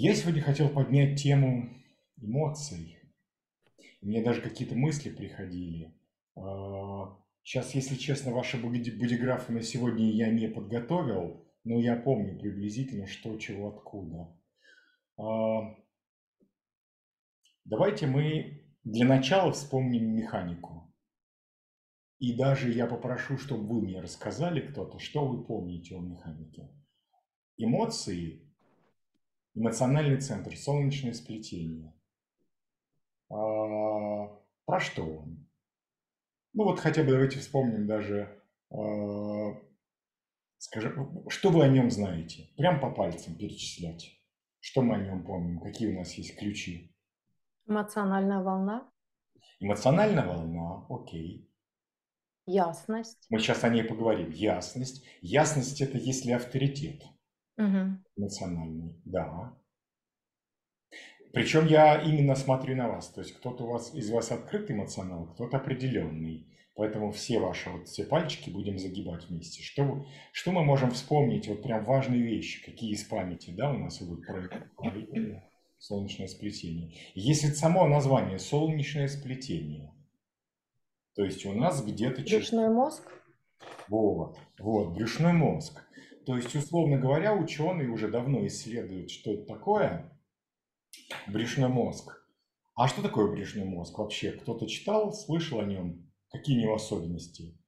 Я сегодня хотел поднять тему эмоций. Мне даже какие-то мысли приходили. Сейчас, а, если честно, ваши бодиграфы на сегодня я не подготовил, но я помню приблизительно, что, чего, откуда. А, давайте мы для начала вспомним механику. И даже я попрошу, чтобы вы мне рассказали кто-то, что вы помните о механике. Эмоции Эмоциональный центр, солнечное сплетение. А, про что он? Ну вот хотя бы давайте вспомним даже, а, скажем, что вы о нем знаете? Прям по пальцам перечислять. Что мы о нем помним? Какие у нас есть ключи? Эмоциональная волна. Эмоциональная волна, окей. Ясность. Мы сейчас о ней поговорим. Ясность. Ясность – это если авторитет угу. эмоциональный, да. Причем я именно смотрю на вас, то есть кто-то у вас из вас открытый эмоционал, кто-то определенный. Поэтому все ваши вот все пальчики будем загибать вместе. Что, что мы можем вспомнить, вот прям важные вещи, какие из памяти, да, у нас идут про солнечное сплетение. Если само название солнечное сплетение, то есть у нас где-то... Брюшной мозг? Вот, вот, брюшной мозг. То есть, условно говоря, ученые уже давно исследуют, что это такое брюшной мозг. А что такое брюшной мозг вообще? Кто-то читал, слышал о нем? Какие у него особенности?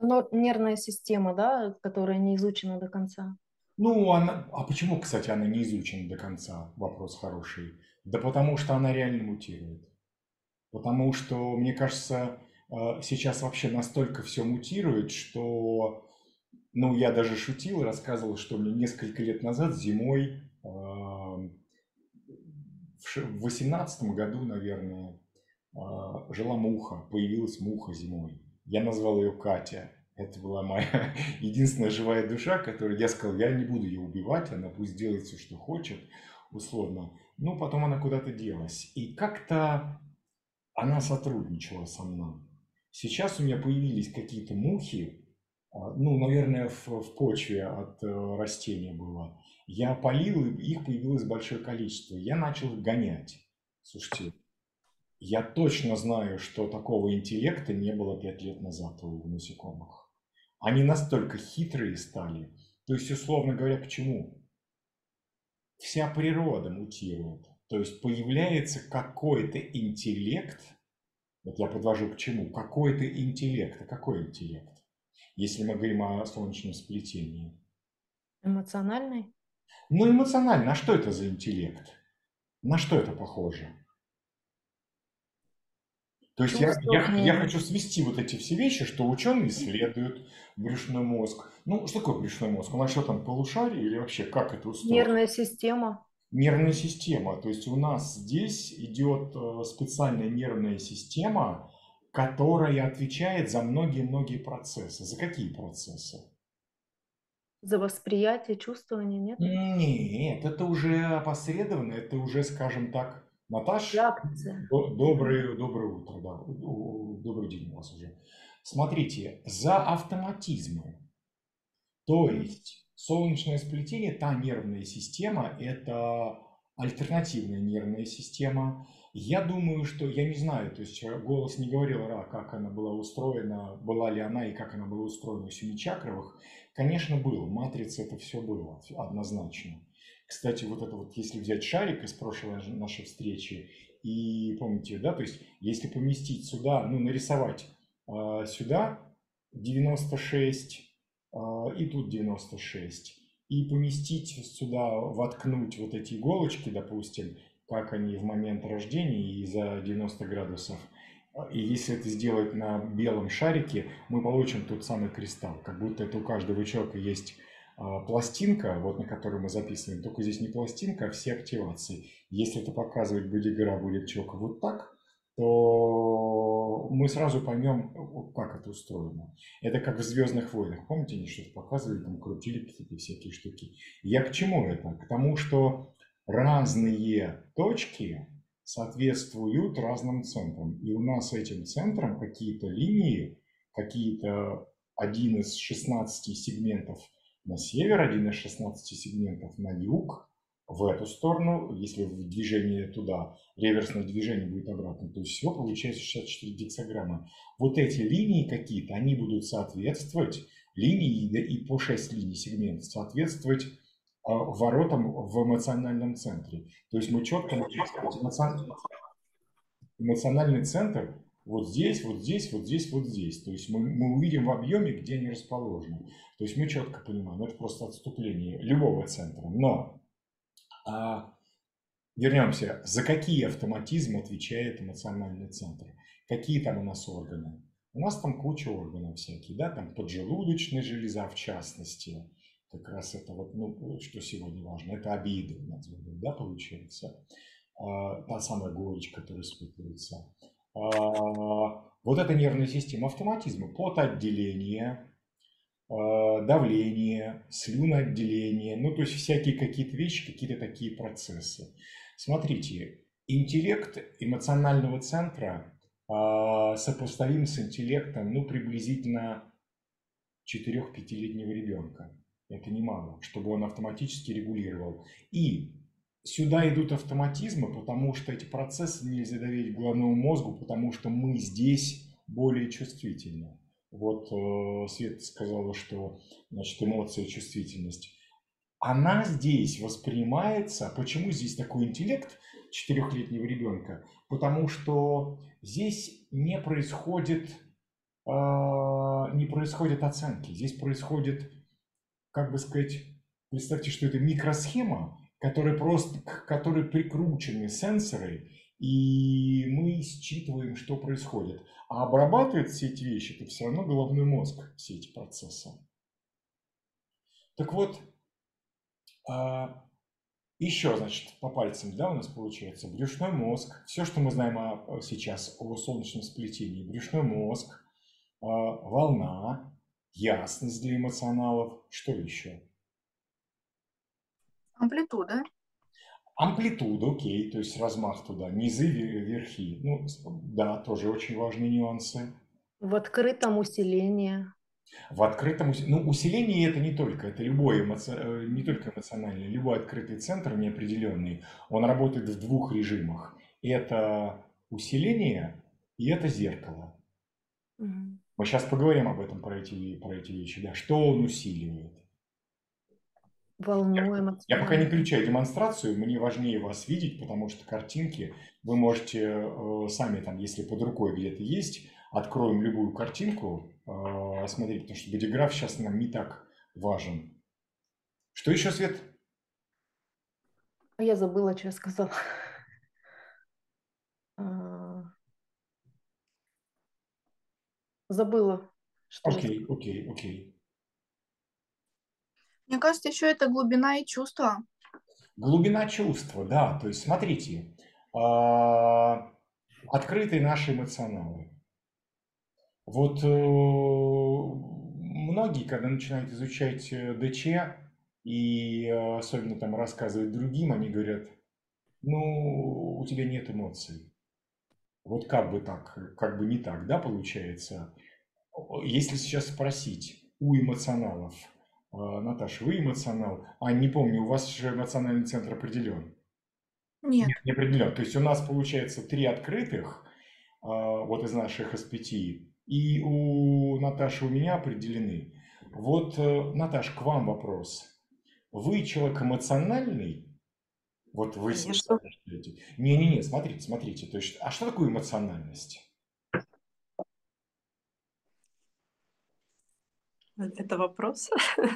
Но нервная система, да, которая не изучена до конца. Ну, она... а почему, кстати, она не изучена до конца? Вопрос хороший. Да потому что она реально мутирует. Потому что, мне кажется, э, сейчас вообще настолько все мутирует, что ну, я даже шутил рассказывал, что мне несколько лет назад зимой, в восемнадцатом году, наверное, э, жила муха, появилась муха зимой. Я назвал ее Катя. Это была моя единственная живая душа, которую я сказал, я не буду ее убивать, она пусть делает все, что хочет, условно. Ну, потом она куда-то делась. И как-то она сотрудничала со мной. Сейчас у меня появились какие-то мухи, а, ну, наверное, в, в почве от э, растения было. Я полил, и их появилось большое количество. Я начал их гонять. Слушайте, я точно знаю, что такого интеллекта не было пять лет назад у насекомых. Они настолько хитрые стали. То есть, условно говоря, почему? Вся природа мутирует. То есть появляется какой-то интеллект, вот я подвожу к чему, какой-то интеллект. А какой интеллект? Если мы говорим о солнечном сплетении? Эмоциональный? Ну, эмоционально. А что это за интеллект? На что это похоже? То есть я, я, я хочу свести вот эти все вещи, что ученые исследуют брюшной мозг. Ну, что такое брюшной мозг? У нас что там, полушарие или вообще как это устроено? Нервная система. Нервная система. То есть у нас здесь идет э, специальная нервная система, которая отвечает за многие-многие процессы. За какие процессы? За восприятие, чувствование, нет? Нет, это уже опосредованно, это уже, скажем так, Наташа, Реакция. доброе, доброе утро, да, добрый день у вас уже. Смотрите, за автоматизмы, то есть солнечное сплетение, та нервная система, это альтернативная нервная система, я думаю, что, я не знаю, то есть э, голос не говорил, а, как она была устроена, была ли она и как она была устроена у Семичакровых. Конечно, было, матрица это все было, однозначно. Кстати, вот это вот, если взять шарик из прошлой нашей встречи, и помните, да, то есть если поместить сюда, ну, нарисовать э, сюда 96 э, и тут 96, и поместить сюда, воткнуть вот эти иголочки, допустим, как они в момент рождения и за 90 градусов. И если это сделать на белом шарике, мы получим тот самый кристалл, как будто это у каждого человека есть а, пластинка, вот на которой мы записываем, только здесь не пластинка, а все активации. Если это показывать будет будет человек вот так, то мы сразу поймем, как это устроено. Это как в «Звездных войнах». Помните, они что-то показывали, там крутили какие-то всякие штуки. Я к чему это? К тому, что разные точки соответствуют разным центрам. И у нас этим центром какие-то линии, какие-то один из 16 сегментов на север, один из 16 сегментов на юг, в эту сторону, если движение туда, реверсное движение будет обратно, то есть всего получается 64 гексограмма. Вот эти линии какие-то, они будут соответствовать, линии и по 6 линий сегментов, соответствовать воротам в эмоциональном центре. То есть мы четко эмоциональный центр вот здесь, вот здесь, вот здесь, вот здесь. То есть мы, мы увидим в объеме, где они расположены. То есть мы четко понимаем, это просто отступление любого центра. Но а, вернемся, за какие автоматизмы отвечает эмоциональный центр? Какие там у нас органы? У нас там куча органов всякие, да, там поджелудочная железа в частности, как раз это вот, ну, что сегодня важно, это обиды будут, да, получается, а, та самая горечь, которая испытывается. А, вот эта нервная система автоматизма, потоотделение, а, давление, слюноотделение, ну, то есть всякие какие-то вещи, какие-то такие процессы. Смотрите, интеллект эмоционального центра а, сопоставим с интеллектом, ну, приблизительно 4-5-летнего ребенка. Это немало, чтобы он автоматически регулировал. И сюда идут автоматизмы, потому что эти процессы нельзя доверить головному мозгу, потому что мы здесь более чувствительны. Вот э, Света сказала, что значит, эмоция, чувствительность. Она здесь воспринимается, почему здесь такой интеллект четырехлетнего ребенка? Потому что здесь не происходит, э, не происходит оценки, здесь происходит, как бы сказать, представьте, что это микросхема, которые просто, к которой прикручены сенсоры, и мы считываем, что происходит. А обрабатывает все эти вещи, это все равно головной мозг, все эти процессы. Так вот, а, еще, значит, по пальцам, да, у нас получается брюшной мозг, все, что мы знаем о, сейчас о солнечном сплетении, брюшной мозг, а, волна, ясность для эмоционалов, что еще? Амплитуда. Амплитуда, окей, то есть размах туда, низы, верхи. Ну, да, тоже очень важные нюансы. В открытом усилении. В открытом усилении. Ну, усиление это не только, это любой эмоци... Э, не только эмоциональный, любой открытый центр неопределенный, он работает в двух режимах. Это усиление и это зеркало. Мы сейчас поговорим об этом, про эти, про эти вещи. Да, что он усиливает волнуем. Я, я пока не включаю демонстрацию, мне важнее вас видеть, потому что картинки вы можете э, сами там, если под рукой где-то есть, откроем любую картинку, э, смотреть, потому что бодиграф сейчас нам не так важен. Что еще, Свет? Я забыла, что я сказала. Забыла. Окей, окей, окей. Мне кажется, еще это глубина и чувства. Глубина чувства, да. То есть, смотрите, а, открытые наши эмоционалы. Вот э, многие, когда начинают изучать э, ДЧ и э, особенно там рассказывать другим, они говорят, ну, у тебя нет эмоций. Вот как бы так, как бы не так, да, получается? Если сейчас спросить у эмоционалов – а, Наташа, вы эмоционал. А, не помню, у вас же эмоциональный центр определен. Нет. Нет, не определен. То есть у нас получается три открытых, а, вот из наших из пяти, и у Наташи, у меня определены. Вот, э, Наташ, к вам вопрос. Вы человек эмоциональный? Вот вы... Не-не-не, смотрите, смотрите. То есть, а что такое эмоциональность? Это вопрос?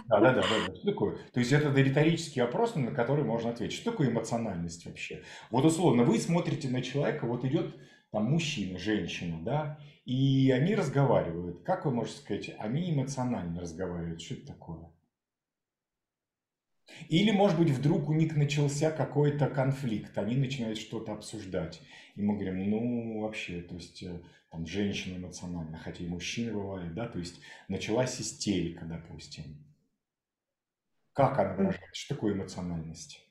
Да, да, да, да, Что такое? То есть это риторический вопрос, на который можно ответить. Что такое эмоциональность вообще? Вот условно, вы смотрите на человека, вот идет там мужчина, женщина, да, и они разговаривают. Как вы можете сказать, они эмоционально разговаривают? Что это такое? Или, может быть, вдруг у них начался какой-то конфликт, они начинают что-то обсуждать. И мы говорим, ну, вообще, то есть, э, там, женщина эмоциональна, хотя и мужчины бывают, да, то есть, началась истерика, допустим. Как она выражается? Что такое эмоциональность?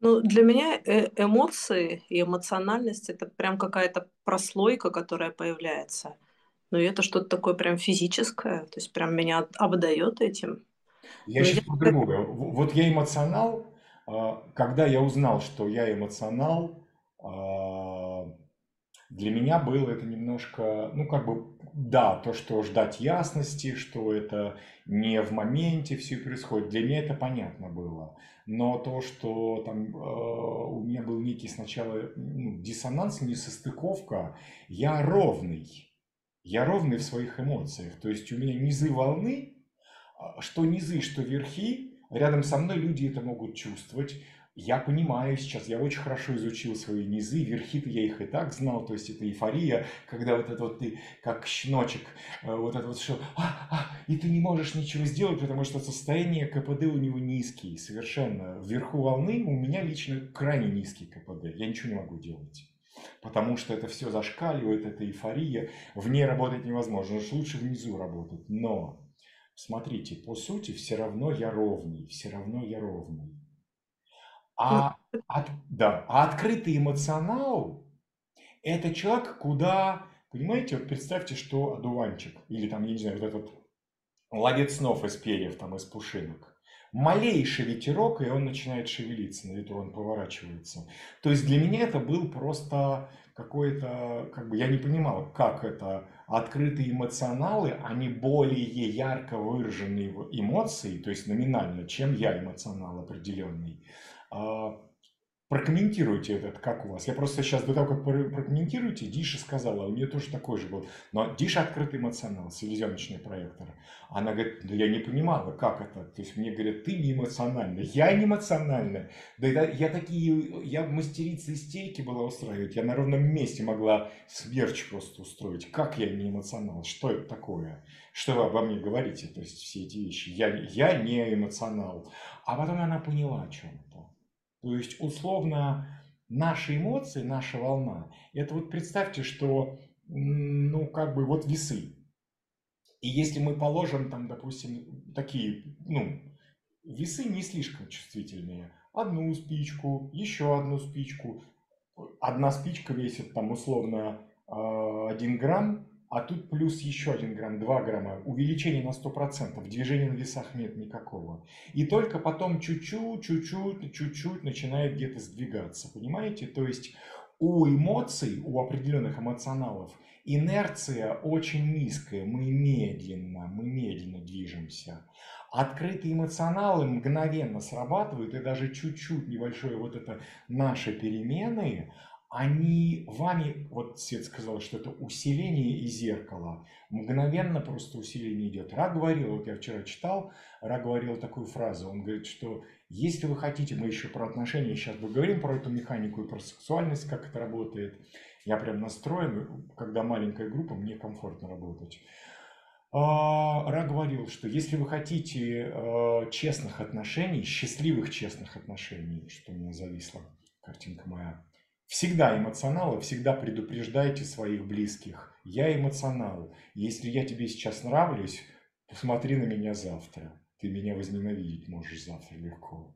Ну, для меня э, эмоции и эмоциональность это прям какая-то прослойка, которая появляется. Ну, и это что-то такое прям физическое, то есть прям меня обдает этим. Я Ну, сейчас я про другое. В- Вот я эмоционал, а, когда я узнал, что я эмоционал, а, для меня было это немножко, ну, как бы, да, то, что ждать ясности, что это не в моменте все происходит, для меня это понятно было. Но то, что там э, у меня был некий сначала ну, диссонанс, несостыковка, я ровный. Я ровный в своих эмоциях. То есть у меня низы волны, а, что низы, что верхи, рядом со мной люди это могут чувствовать. Я понимаю сейчас, я очень хорошо изучил свои низы, верхи-то я их и так знал, то есть это эйфория, когда вот это вот ты как щеночек, э, вот это вот что, а, а, и ты не можешь ничего сделать, потому что состояние КПД у него низкий, совершенно. Вверху волны у меня лично крайне низкий КПД, я ничего не могу делать. Потому что это все зашкаливает, это эйфория, в ней работать невозможно, лучше внизу работать. Но, смотрите, по сути, все равно я ровный, все равно я ровный. А, от- да, а открытый эмоционал– это человек, куда, понимаете, вот представьте, что одуванчик, или там, я не знаю, вот этот ловец снов из перьев, там, из пушинок. Малейший ветерок, и он начинает шевелиться, на ветру он поворачивается. То есть для меня это был просто какой-то, как бы я не понимал, как это открытые эмоционалы, они более ярко выраженные в эмоции, то есть номинально, чем я эмоционал определенный. А, Прокомментируйте этот, как у вас. Я просто сейчас до того, как про- прокомментируете, Диша сказала, у нее тоже такой же был. Но Диша открытый эмоционал, селезеночный проектор. Она говорит, да я не понимала, как это. То есть мне говорят, ты не эмоциональная, я не эмоциональная. Да это- я такие, я мастерица истерики была устраивать. Я на ровном месте могла смерч просто устроить. Как я не эмоционал? Что это такое? Что вы обо мне говорите? То есть все эти вещи. Я, я не эмоционал. А потом она поняла о чем. То есть, условно, наши эмоции, наша волна, это вот представьте, что, ну, как бы вот весы. И если мы положим там, допустим, такие, ну, весы не слишком чувствительные, одну спичку, еще одну спичку, одна спичка весит там условно 1 грамм, а тут плюс еще 1 грамм, 2 грамма, увеличение на 100%, движения на весах нет никакого. И только потом чуть-чуть, чуть-чуть, чуть-чуть начинает где-то сдвигаться, понимаете? То есть у эмоций, у определенных эмоционалов инерция очень низкая, мы медленно, мы медленно движемся. Открытые эмоционалы мгновенно срабатывают, и даже чуть-чуть небольшое вот это наши перемены, они вами, вот Свет сказал, что это усиление и зеркало, мгновенно просто усиление идет. Ра говорил, вот я вчера читал, Ра говорил такую фразу, он говорит, что если вы хотите, мы еще про отношения сейчас поговорим, про эту механику и про сексуальность, как это работает. Я прям настроен, когда маленькая группа, мне комфортно работать. А, Ра говорил, что если вы хотите э, честных отношений, счастливых честных отношений, что у меня зависла картинка моя, всегда эмоционалы, всегда предупреждайте своих близких. Я эмоционал. Если я тебе сейчас нравлюсь, посмотри на меня завтра. Ты меня возненавидеть можешь завтра легко.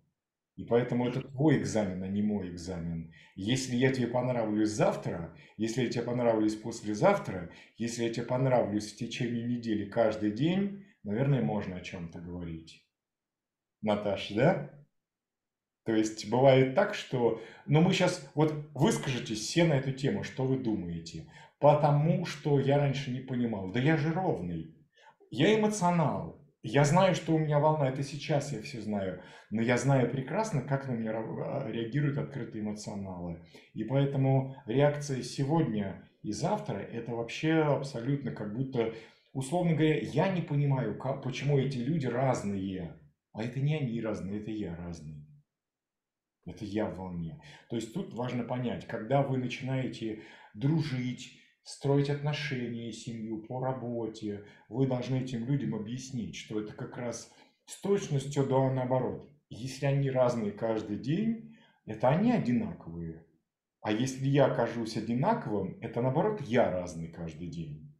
И поэтому это твой экзамен, а не мой экзамен. Если я тебе понравлюсь завтра, если я тебе понравлюсь послезавтра, если я тебе понравлюсь в течение недели каждый день, наверное, можно о чем-то говорить. Наташа, да? То есть бывает так, что... Но мы сейчас... Вот выскажитесь все на эту тему, что вы думаете. Потому что я раньше не понимал. Да я же ровный. Я эмоционал. Я знаю, что у меня волна, это сейчас я все знаю, но я знаю прекрасно, как на меня реагируют открытые эмоционалы. И поэтому реакция сегодня и завтра это вообще абсолютно как будто, условно говоря, я не понимаю, как, почему эти люди разные. А это не они разные, это я разный. Это я в волне. То есть тут важно понять, когда вы начинаете дружить, строить отношения, семью по работе, вы должны этим людям объяснить, что это как раз с точностью до наоборот. Если они разные каждый день, это они одинаковые. А если я окажусь одинаковым, это наоборот я разный каждый день.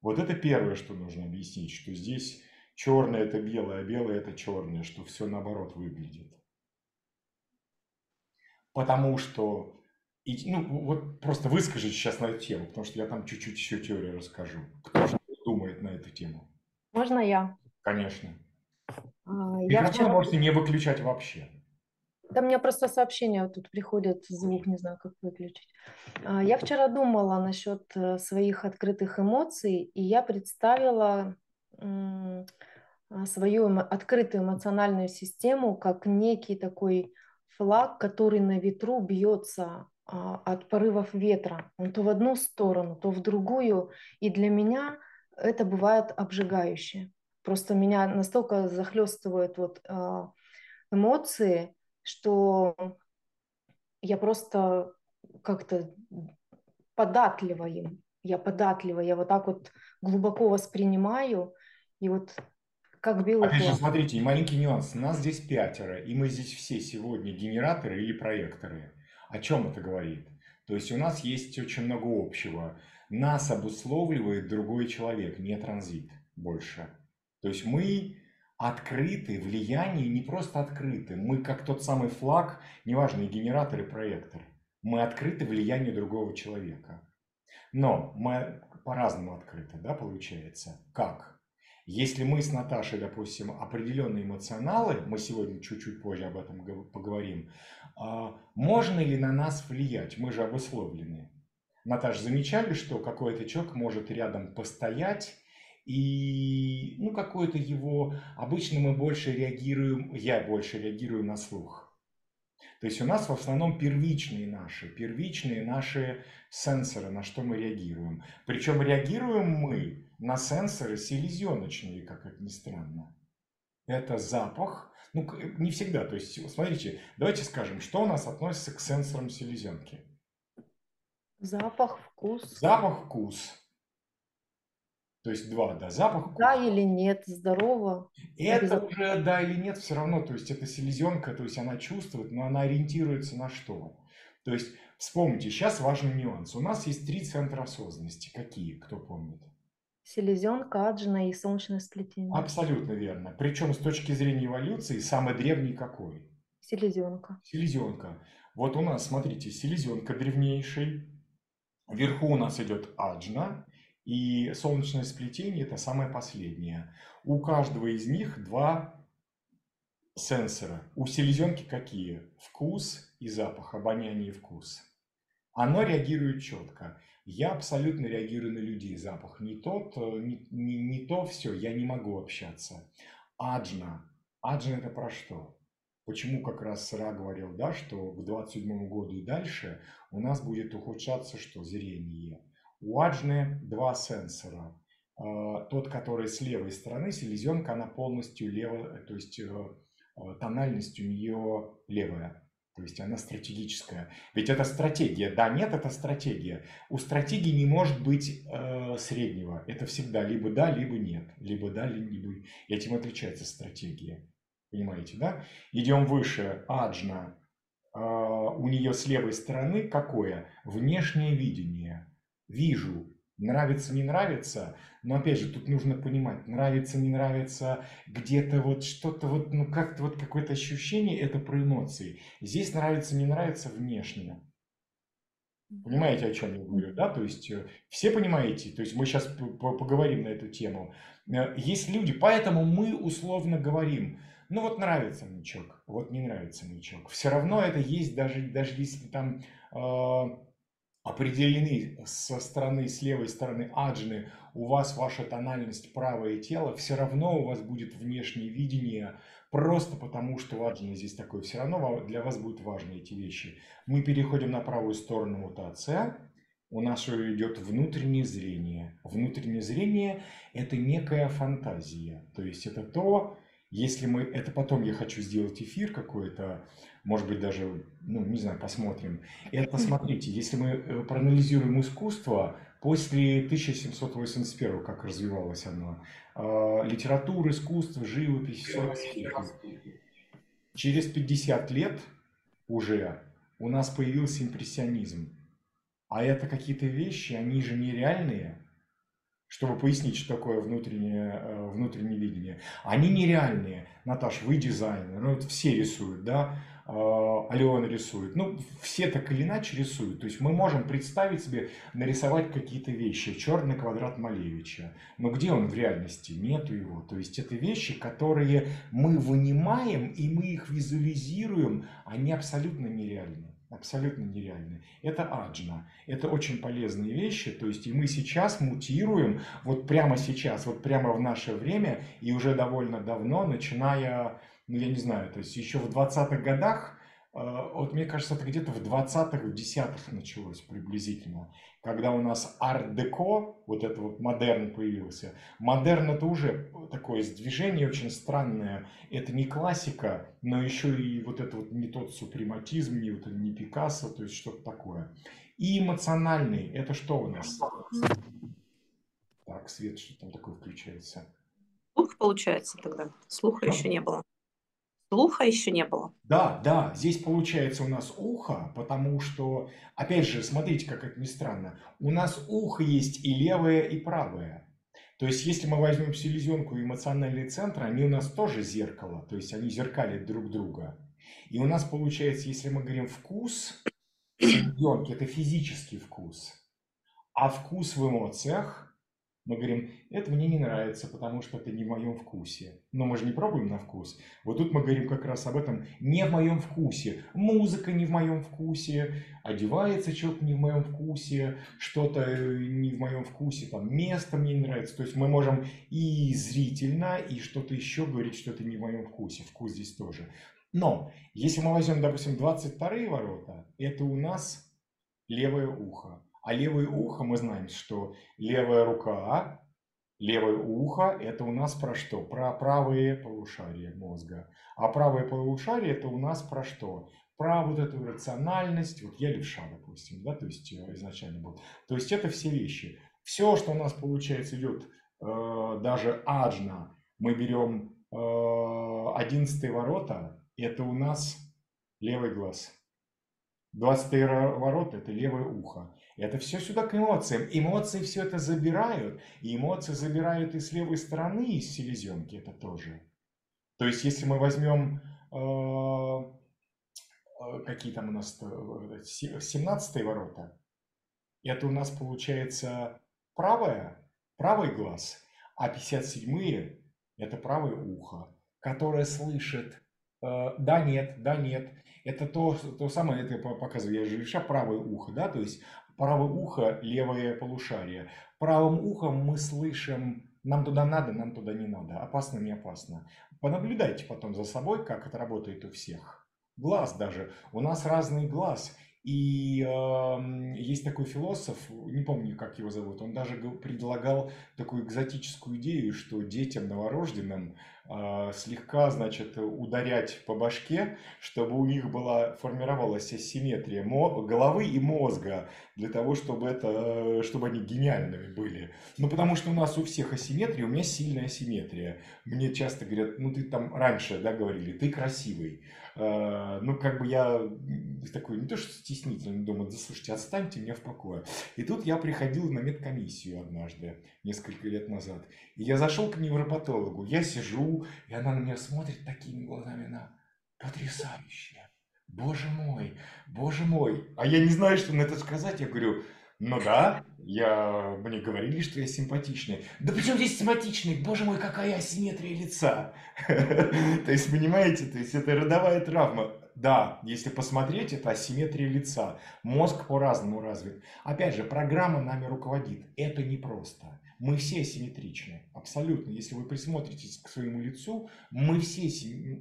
Вот это первое, что нужно объяснить, что здесь черное это белое, а белое это черное, что все наоборот выглядит. Потому что, и, ну вот просто выскажите сейчас на эту тему, потому что я там чуть-чуть еще теорию расскажу. Кто что думает на эту тему? Можно я? Конечно. А, Я Микрофон вчера... можете не выключать вообще. Да мне просто сообщения вот тут приходят, звук не знаю, как выключить. А, Я вчера думала насчет э, своих открытых эмоций, и я представила а, свою открытую эмоциональную систему как некий такой флаг, который на ветру бьется а, от порывов ветра. Он то в одну сторону, то в другую. И для меня это бывает обжигающе. Просто меня настолько захлестывают вот а, эмоции, что я просто как-то податлива им. Я податлива, я вот так вот глубоко воспринимаю, и вот как белый Опять же, смотрите, маленький нюанс. Нас здесь пятеро, и мы здесь все сегодня генераторы или проекторы. О чем это говорит? То есть у нас есть очень много общего. Нас обусловливает другой человек, не транзит больше. То есть мы открыты влиянию, не просто открыты, мы как тот самый флаг, неважно, и генератор, и проектор. Мы открыты влиянию другого человека. Но мы по-разному открыты, да, получается? Как? Если мы с Наташей, допустим, определенные эмоционалы, мы сегодня чуть-чуть позже об этом гов- поговорим, а, можно ли на нас влиять? Мы же обусловлены. Наташ, замечали, что какой-то человек может рядом постоять, и, ну, какой-то его... Обычно мы больше реагируем, я больше реагирую на слух. То есть у нас в основном первичные наши, первичные наши сенсоры, на что мы реагируем. Причем реагируем мы на сенсоры селезеночные, как это ни странно. Это запах, ну, не всегда. То есть, смотрите, давайте скажем, что у нас относится к сенсорам селезенки. Запах, вкус. Запах, вкус. То есть два, да, запах, вкус. Да или нет, здорово. Это уже да или нет, все равно, то есть это селезенка, то есть она чувствует, но она ориентируется на что? То есть вспомните, сейчас важный нюанс. У нас есть три центра осознанности. Какие, кто помнит? Селезенка, аджина и солнечное сплетение. Абсолютно верно. Причем с точки зрения эволюции самый древний какой? Селезенка. Селезенка. Вот у нас, смотрите, селезенка древнейший. Вверху у нас идет аджна, и солнечное сплетение это самое последнее. У каждого из них два сенсора. У селезенки какие? Вкус и запах, обоняние и вкус. Оно реагирует четко. Я абсолютно реагирую на людей. Запах не тот, э, не, не, не то все, я не могу общаться. Аджна. Аджна это про что? Почему как раз Сра говорил, да, что к 27 году и дальше у нас будет ухудшаться что? Зрение. У Аджны два сенсора. Э, Тот, который с левой стороны, селезенка, она полностью левая, то есть э, тональность у нее левая. То есть она стратегическая. Ведь это стратегия. Да, нет, это стратегия. У стратегии не может быть э, среднего. Это всегда либо да, либо нет. Либо да, либо... Этим отличается стратегия. Понимаете, да? Идем выше. Аджна. Э, у нее с левой стороны какое? Внешнее видение. Вижу. Нравится, не нравится. Но опять же, тут нужно понимать, нравится, не нравится, где-то вот что-то вот, ну как-то вот какое-то ощущение, это про эмоции. Здесь нравится, не нравится внешне. Понимаете, о чем я говорю, да? То есть э, все понимаете, то есть мы сейчас поговорим на эту тему. Э, Есть люди, поэтому мы условно говорим, ну вот нравится маячок, вот не нравится маячок. Все равно это есть, даже, даже если там э, определены со стороны, с левой стороны аджны, у вас ваша тональность правое тело, все равно у вас будет внешнее видение, просто потому что у аджны здесь такое, все равно для вас будут важны эти вещи. Мы переходим на правую сторону мутация, у нас идет внутреннее зрение. Внутреннее зрение – это некая фантазия, то есть это то, если мы, это потом я хочу сделать эфир какой-то, может быть даже, ну не знаю, посмотрим. Это, смотрите, если мы э, проанализируем искусство после 1781, как развивалось оно, э, литература, искусство, живопись, все Через 50 лет уже у нас появился импрессионизм. А это какие-то вещи, они же нереальные, чтобы пояснить, что такое внутреннее, э, внутреннее видение. Они нереальные. Наташ, вы дизайнер, ну вот все рисуют, да? Алена рисует. Ну, все так или иначе рисуют. То есть мы можем представить себе, нарисовать какие-то вещи. Черный квадрат Малевича. Но где он в реальности? Нету его. То есть это вещи, которые мы вынимаем и мы их визуализируем. Они абсолютно нереальны. Абсолютно нереальны. Это аджна. Это очень полезные вещи. То есть и мы сейчас мутируем, вот прямо сейчас, вот прямо в наше время, и уже довольно давно, начиная ну, я не знаю, то есть еще в 20-х годах, э, вот мне кажется, это где-то в 20-х, в 10-х началось приблизительно, когда у нас арт-деко, вот это вот модерн появился. Модерн это уже такое движение очень странное, это не классика, но еще и вот это вот не тот супрематизм, не, вот, не Пикассо, то есть что-то такое. И эмоциональный, это что у нас? Так, свет, что там такое включается? Слух получается тогда. Слуха что? еще не было. Слуха еще не было. Да, да, здесь получается у нас ухо, потому что, опять же, смотрите, как это ни странно, у нас ухо есть и левое, и правое. То есть, если мы возьмем селезенку и эмоциональный центр, они у нас тоже зеркало, то есть они зеркалят друг друга. И у нас получается, если мы говорим вкус, селезенки – это физический вкус, а вкус в эмоциях – мы говорим, это мне не нравится, потому что это не в моем вкусе. Но мы же не пробуем на вкус. Вот тут мы говорим как раз об этом не в моем вкусе. Музыка не в моем вкусе, одевается человек не в моем вкусе, что-то э, не в моем вкусе, там место мне не нравится. То есть мы можем и зрительно, и что-то еще говорить, что это не в моем вкусе. Вкус здесь тоже. Но если мы возьмем, допустим, 22 ворота, это у нас левое ухо. А левое ухо, мы знаем, что левая рука, левое ухо – это у нас про что? Про правые полушария мозга. А правое полушарие – это у нас про что? Про вот эту рациональность. Вот я левша, допустим, да, то есть э, изначально был. То есть это все вещи. Все, что у нас, получается, идет э, даже аджна, мы берем э, 11 ворота, это у нас левый глаз. 20 ворота – это левое ухо. Это все сюда к эмоциям. Эмоции все это забирают. И эмоции забирают и с левой стороны, и с селезенки это тоже. То есть, если мы возьмем э, э какие там у нас 17 э, ворота, это у нас получается правое, правый глаз, а 57-е это правое ухо, которое слышит э, да, нет, да, нет. Это то, то самое, это показываю, я же левша правое ухо, да, то есть правое ухо, левое полушарие. Правым ухом мы слышим, нам туда надо, нам туда не надо, опасно, не опасно. Понаблюдайте потом за собой, как это работает у всех. Глаз даже. У нас разный глаз. И э, есть такой философ, не помню, как его зовут, он даже предлагал такую экзотическую идею, что детям новорожденным слегка, значит, ударять по башке, чтобы у них была, формировалась асимметрия головы и мозга, для того, чтобы, это, чтобы они гениальными были. Ну, потому что у нас у всех асимметрия, у меня сильная асимметрия. Мне часто говорят, ну, ты там раньше, да, говорили, ты красивый. Э, ну, как бы я такой, не то что стеснительный, думаю, да слушайте, отстаньте меня в покое. И тут я приходил на медкомиссию однажды, несколько лет назад. И я зашел к невропатологу, я сижу, и она на меня смотрит такими глазами, она потрясающая. Боже мой, боже мой. А я не знаю, что на это сказать. Я говорю, ну да, я, мне говорили, что я симпатичный. Да почему здесь симпатичный? Боже мой, какая асимметрия лица. То есть, понимаете, то есть это родовая травма. Да, если посмотреть, это асимметрия лица. Мозг по-разному развит. Опять же, программа нами руководит. Это непросто. Мы все асимметричны, абсолютно. Если вы присмотритесь к своему лицу, мы все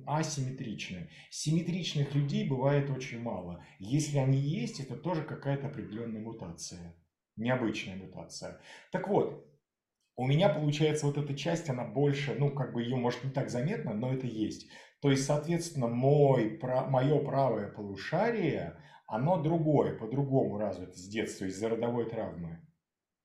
асимметричны. Симметричных людей бывает очень мало. Если они есть, это тоже какая-то определенная мутация, необычная мутация. Так вот, у меня получается вот эта часть, она больше, ну, как бы ее может не так заметно, но это есть. То есть, соответственно, мой, про, мое правое полушарие, оно другое, по-другому развито с детства из-за родовой травмы.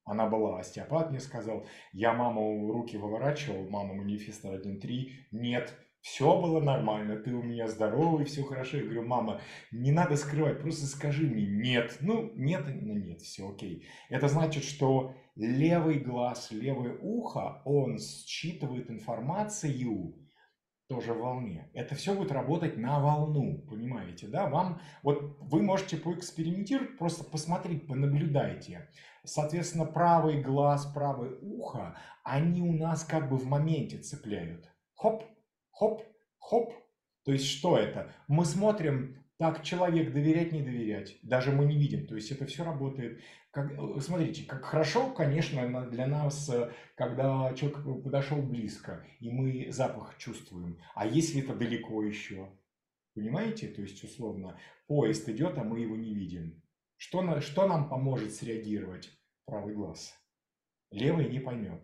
Она была, остеопат мне сказал, я маму руки выворачивал, мама манифеста 1.3, нет, все было нормально, ты у меня здоровый, все хорошо. Я говорю, мама, не надо скрывать, просто скажи мне нет. Ну, нет, ну нет, все окей. Это значит, что левый глаз, левое ухо, он считывает информацию, тоже в волне. Это все будет работать на волну, понимаете, да? Вам, вот вы можете поэкспериментировать, просто посмотреть, понаблюдайте. Соответственно, правый глаз, правое ухо, они у нас как бы в моменте цепляют. Хоп, хоп, хоп. То есть что это? Мы смотрим так человек доверять, не доверять. Даже мы не видим. То есть это все работает. Как, э, смотрите, как хорошо, конечно, для нас, э, когда человек подошел близко, и мы запах чувствуем. А если это далеко еще? Понимаете? То есть, условно, поезд идет, а мы его не видим. Что, что нам поможет среагировать? Правый глаз. Левый не поймет.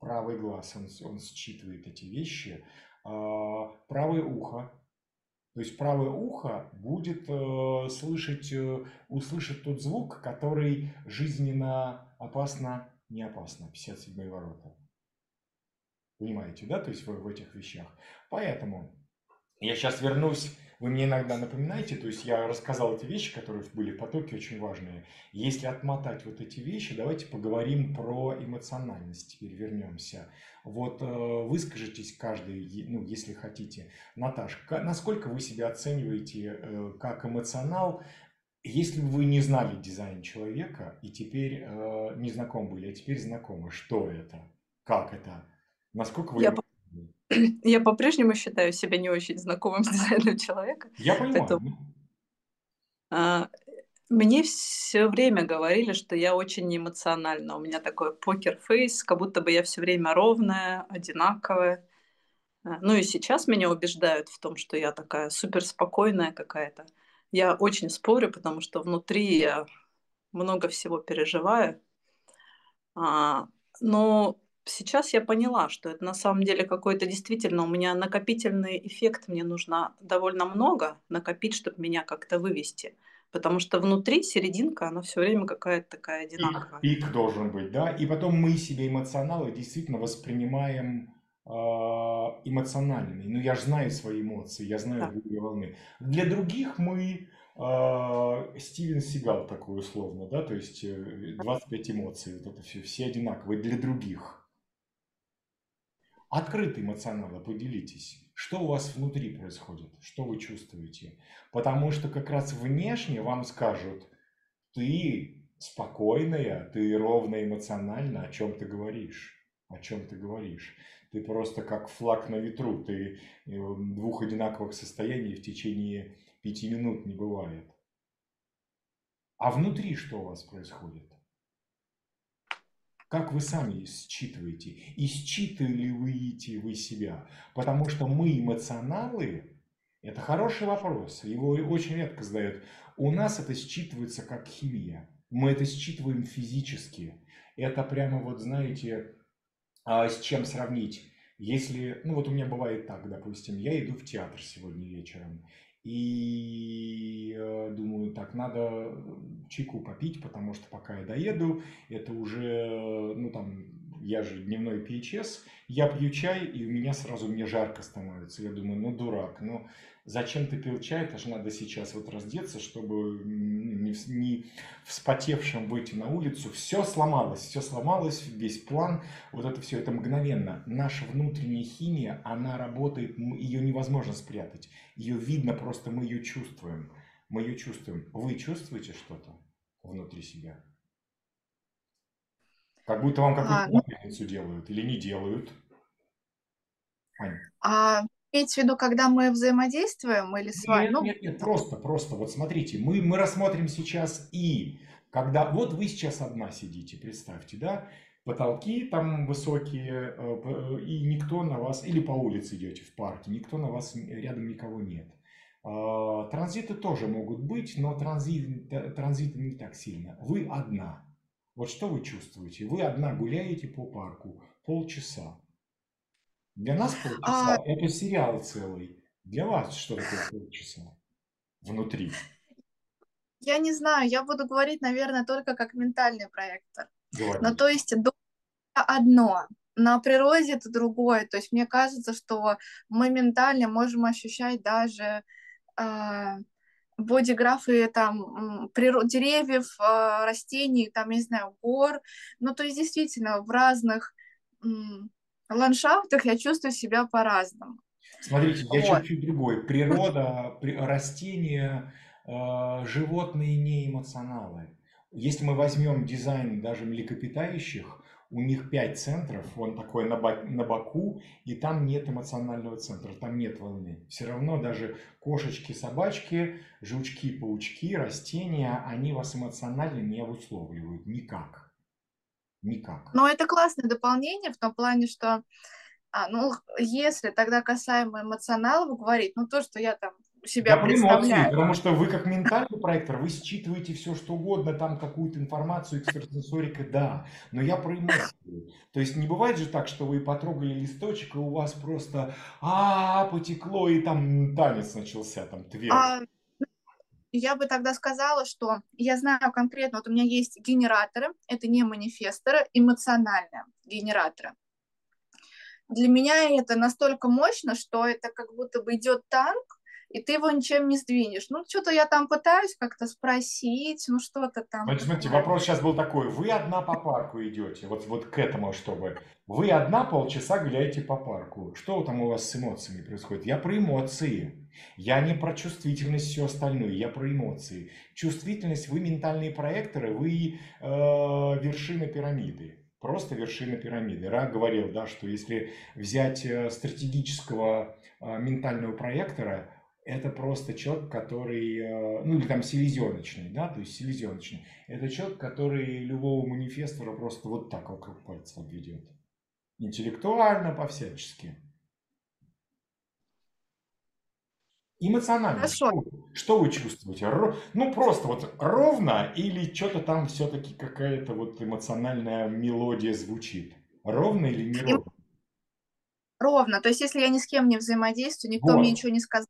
Правый глаз, он, он считывает эти вещи. А, правое ухо то есть правое ухо будет э, слышать, э, услышать тот звук, который жизненно опасно, не опасно, 57 ворота. Понимаете, да, то есть в, в этих вещах. Поэтому я сейчас вернусь вы мне иногда напоминаете, то есть я рассказал эти вещи, которые были в потоке, очень важные. Если отмотать вот эти вещи, давайте поговорим про эмоциональность, теперь вернемся. Вот э, выскажитесь каждый, ну, если хотите. Наташ, насколько вы себя оцениваете э, как эмоционал, если бы вы не знали дизайн человека и теперь э, не знакомы были, а теперь знакомы, что это, как это, насколько вы... Я я по-прежнему считаю себя не очень знакомым с дизайном человека. Я понимаю. Поэтому, а, мне все время говорили, что я очень эмоциональна. У меня такой покер-фейс, как будто бы я все время ровная, одинаковая. А, ну и сейчас меня убеждают в том, что я такая суперспокойная какая-то. Я очень спорю, потому что внутри я много всего переживаю. А, но сейчас я поняла, что это на самом деле какой-то действительно у меня накопительный эффект, мне нужно довольно много накопить, чтобы меня как-то вывести. Потому что внутри серединка, она все время какая-то такая одинаковая. Пик, пик должен быть, да. И потом мы себе эмоционалы действительно воспринимаем э, эмоциональными. Ну, я же знаю свои эмоции, я знаю да. волны. Для других мы э, Стивен Сигал такой условно, да, то есть 25 э, эмоций, вот это все, все одинаковые для других. Открыто эмоционально поделитесь, что у вас внутри происходит, что вы чувствуете. Потому что как раз внешне вам скажут, ты спокойная, ты ровно эмоционально, о чем ты говоришь, о чем ты говоришь. Ты просто как флаг на ветру, ты э, двух одинаковых состояний в течение пяти минут не бывает. А внутри что у вас происходит? Как вы сами считываете? И считываете вы себя? Потому что мы эмоционалы, это хороший вопрос, его очень редко задают. У нас это считывается как химия. Мы это считываем физически. Это прямо вот, знаете, а, с чем сравнить? Если, ну вот у меня бывает так, допустим, я иду в театр сегодня вечером, и э, думаю, так, надо чайку попить, потому что пока я доеду, это уже, ну там, я же дневной PHS, я пью чай, и у меня сразу мне жарко становится. Я думаю, ну дурак, ну зачем ты пил чай, это же надо сейчас вот раздеться, чтобы не, не вспотевшим выйти на улицу. Все сломалось, все сломалось, весь план, вот это все, это мгновенно. Наша внутренняя химия, она работает, ее невозможно спрятать. Ее видно, просто мы ее чувствуем. Мы ее чувствуем. Вы чувствуете что-то внутри себя? Как будто вам какую-то а, делают или не делают. Ань. А Имеете в виду, когда мы взаимодействуем или с вами? Нет, ну... нет, нет, просто, просто, вот смотрите, мы, мы рассмотрим сейчас и, когда, вот вы сейчас одна сидите, представьте, да, потолки там высокие, э, и никто на вас, или по улице идете в парке, никто на вас, рядом никого нет. А, транзиты тоже могут быть, но транзит, транзиты не так сильно. Вы одна. Вот что вы чувствуете? Вы одна гуляете по парку полчаса. Для нас полчаса а... это сериал целый. Для вас что такое полчаса внутри? Я не знаю, я буду говорить, наверное, только как ментальный проектор. Говорите. Ну, то есть одно, на природе это другое. То есть мне кажется, что мы ментально можем ощущать даже э, бодиграфы там природ, деревьев, э, растений, там, не знаю, гор. Ну, то есть действительно в разных ландшафтах я чувствую себя по-разному. Смотрите, я вот. чуть-чуть другой. Природа, растения, э, животные не эмоционалы. Если мы возьмем дизайн даже млекопитающих, у них пять центров, он такой на, на боку, и там нет эмоционального центра, там нет волны. Все равно даже кошечки, собачки, жучки, паучки, растения, они вас эмоционально не обусловливают никак. Никак. Но это классное дополнение в том плане, что а, ну, если тогда касаемо эмоционалов говорить, ну, то, что я там себя я представляю. Эмоции, потому что вы как ментальный проектор, вы считываете все, что угодно, там какую-то информацию, экстрасенсорика, да, но я про эмоции. То есть не бывает же так, что вы потрогали листочек, и у вас просто а, потекло, и там танец начался, там твердо. А, я бы тогда сказала, что я знаю конкретно, вот у меня есть генераторы, это не манифесторы, эмоциональные генераторы для меня это настолько мощно, что это как будто бы идет танк, и ты его ничем не сдвинешь. Ну, что-то я там пытаюсь как-то спросить, ну, что-то там. Смотрите, смотрите, вопрос сейчас был такой. Вы одна по парку идете, вот, вот к этому, чтобы... Вы одна полчаса гуляете по парку. Что там у вас с эмоциями происходит? Я про эмоции. Я не про чувствительность, все остальное, я про эмоции. Чувствительность, вы ментальные проекторы, вы э, вершина пирамиды просто вершина пирамиды. Ра говорил, да, что если взять э, стратегического э, ментального проектора, это просто человек, который, э, ну или там селезеночный, да, то есть селезеночный. Это человек, который любого манифестора просто вот так вокруг пальца обведет. Интеллектуально, по-всячески. Эмоционально. Хорошо. Что, что вы чувствуете? Ну, просто вот ровно или что-то там все-таки какая-то вот эмоциональная мелодия звучит? Ровно или не ровно? Ровно. То есть, если я ни с кем не взаимодействую, никто вот. мне ничего не сказал.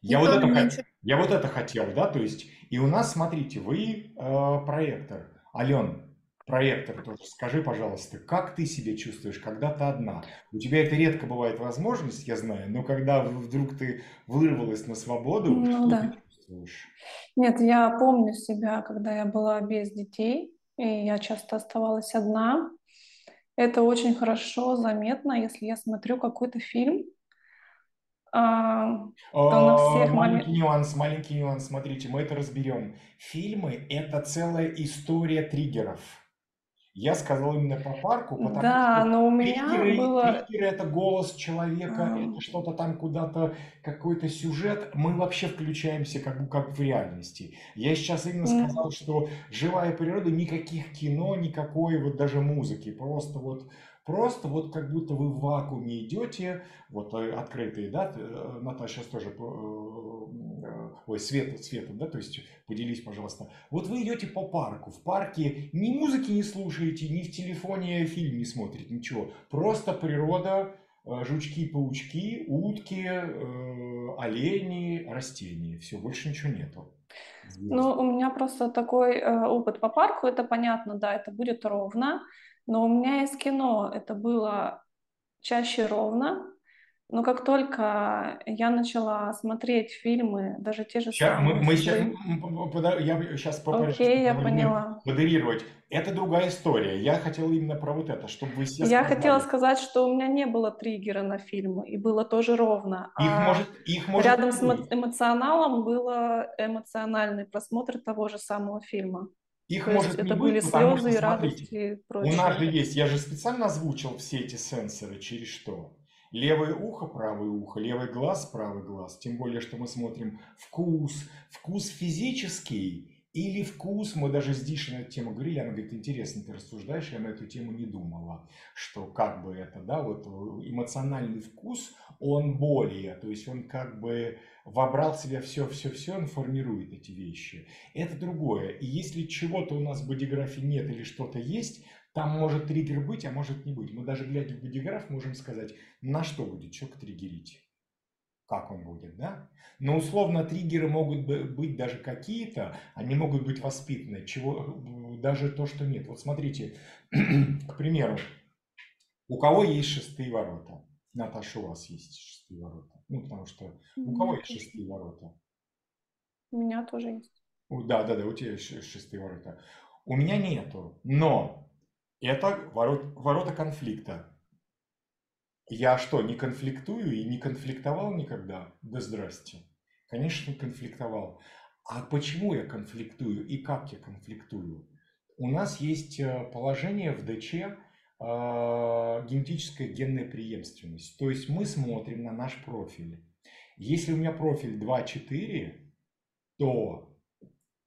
Я вот, это, ничего... я вот это хотел, да, то есть, и у нас, смотрите, вы э, проектор. Ален, проектор тоже. Скажи, пожалуйста, как ты себя чувствуешь, когда ты одна? У тебя это редко бывает возможность, я знаю, но когда вдруг ты вырвалась на свободу, ну, что да. ты чувствуешь? Нет, я помню себя, когда я была без детей, и я часто оставалась одна. Это очень хорошо заметно, если я смотрю какой-то фильм, а, на всех маленький нюанс, маленький нюанс. Смотрите, мы это разберем. Фильмы – это целая история триггеров. Я сказал именно по парку, потому да, что но у меня триггеры, было... триггеры это голос человека, а... это что-то там куда-то, какой-то сюжет. Мы вообще включаемся как бы как в реальности. Я сейчас именно сказал, что живая природа, никаких кино, никакой вот даже музыки. Просто вот Просто вот как будто вы в вакууме идете, вот э, открытые, да, э, Наташа сейчас тоже, э, ой, Света, Света, да, то есть поделись, пожалуйста. Вот вы идете по парку, в парке ни музыки не слушаете, ни в телефоне фильм не смотрите, ничего. Просто природа, жучки, паучки, утки, олени, растения. Все, больше ничего нету. Ну, у меня просто такой опыт по парку, это понятно, да, это будет ровно. Но у меня из кино это было чаще ровно, но как только я начала смотреть фильмы, даже те же сейчас, самые... Мы, мы сейчас, я сейчас попробую Окей, я поняла. модерировать. Это другая история. Я хотела именно про вот это, чтобы вы все Я сказали. хотела сказать, что у меня не было триггера на фильмы, и было тоже ровно. Их а может, их может рядом быть. с эмоционалом было эмоциональный просмотр того же самого фильма. Их То может не быть, потому что, смотрите, у нас же есть, я же специально озвучил все эти сенсоры, через что? Левое ухо, правое ухо, левый глаз, правый глаз. Тем более, что мы смотрим вкус, вкус физический или вкус, мы даже Дишей на эту тему говорили, она говорит, интересно, ты рассуждаешь, я на эту тему не думала, что как бы это, да, вот эмоциональный вкус, он более, то есть он как бы вобрал в себя все-все-все, он формирует эти вещи. Это другое. И если чего-то у нас в бодиграфе нет или что-то есть, там может триггер быть, а может не быть. Мы даже глядя в бодиграф можем сказать, на что будет человек триггерить как он будет, да? Но условно триггеры могут быть даже какие-то, они могут быть воспитаны, чего, даже то, что нет. Вот смотрите, к примеру, у кого есть шестые ворота? Наташа, у вас есть шестые ворота? Ну, потому что у кого есть шестые ворота? У меня тоже есть. Да, да, да, у тебя есть шестые ворота. У меня нету, но это ворот, ворота конфликта. Я что, не конфликтую и не конфликтовал никогда? Да здрасте. Конечно, конфликтовал. А почему я конфликтую и как я конфликтую? У нас есть э, положение в ДЧ э, генетическая генная преемственность. То есть мы смотрим на наш профиль. Если у меня профиль 2-4, то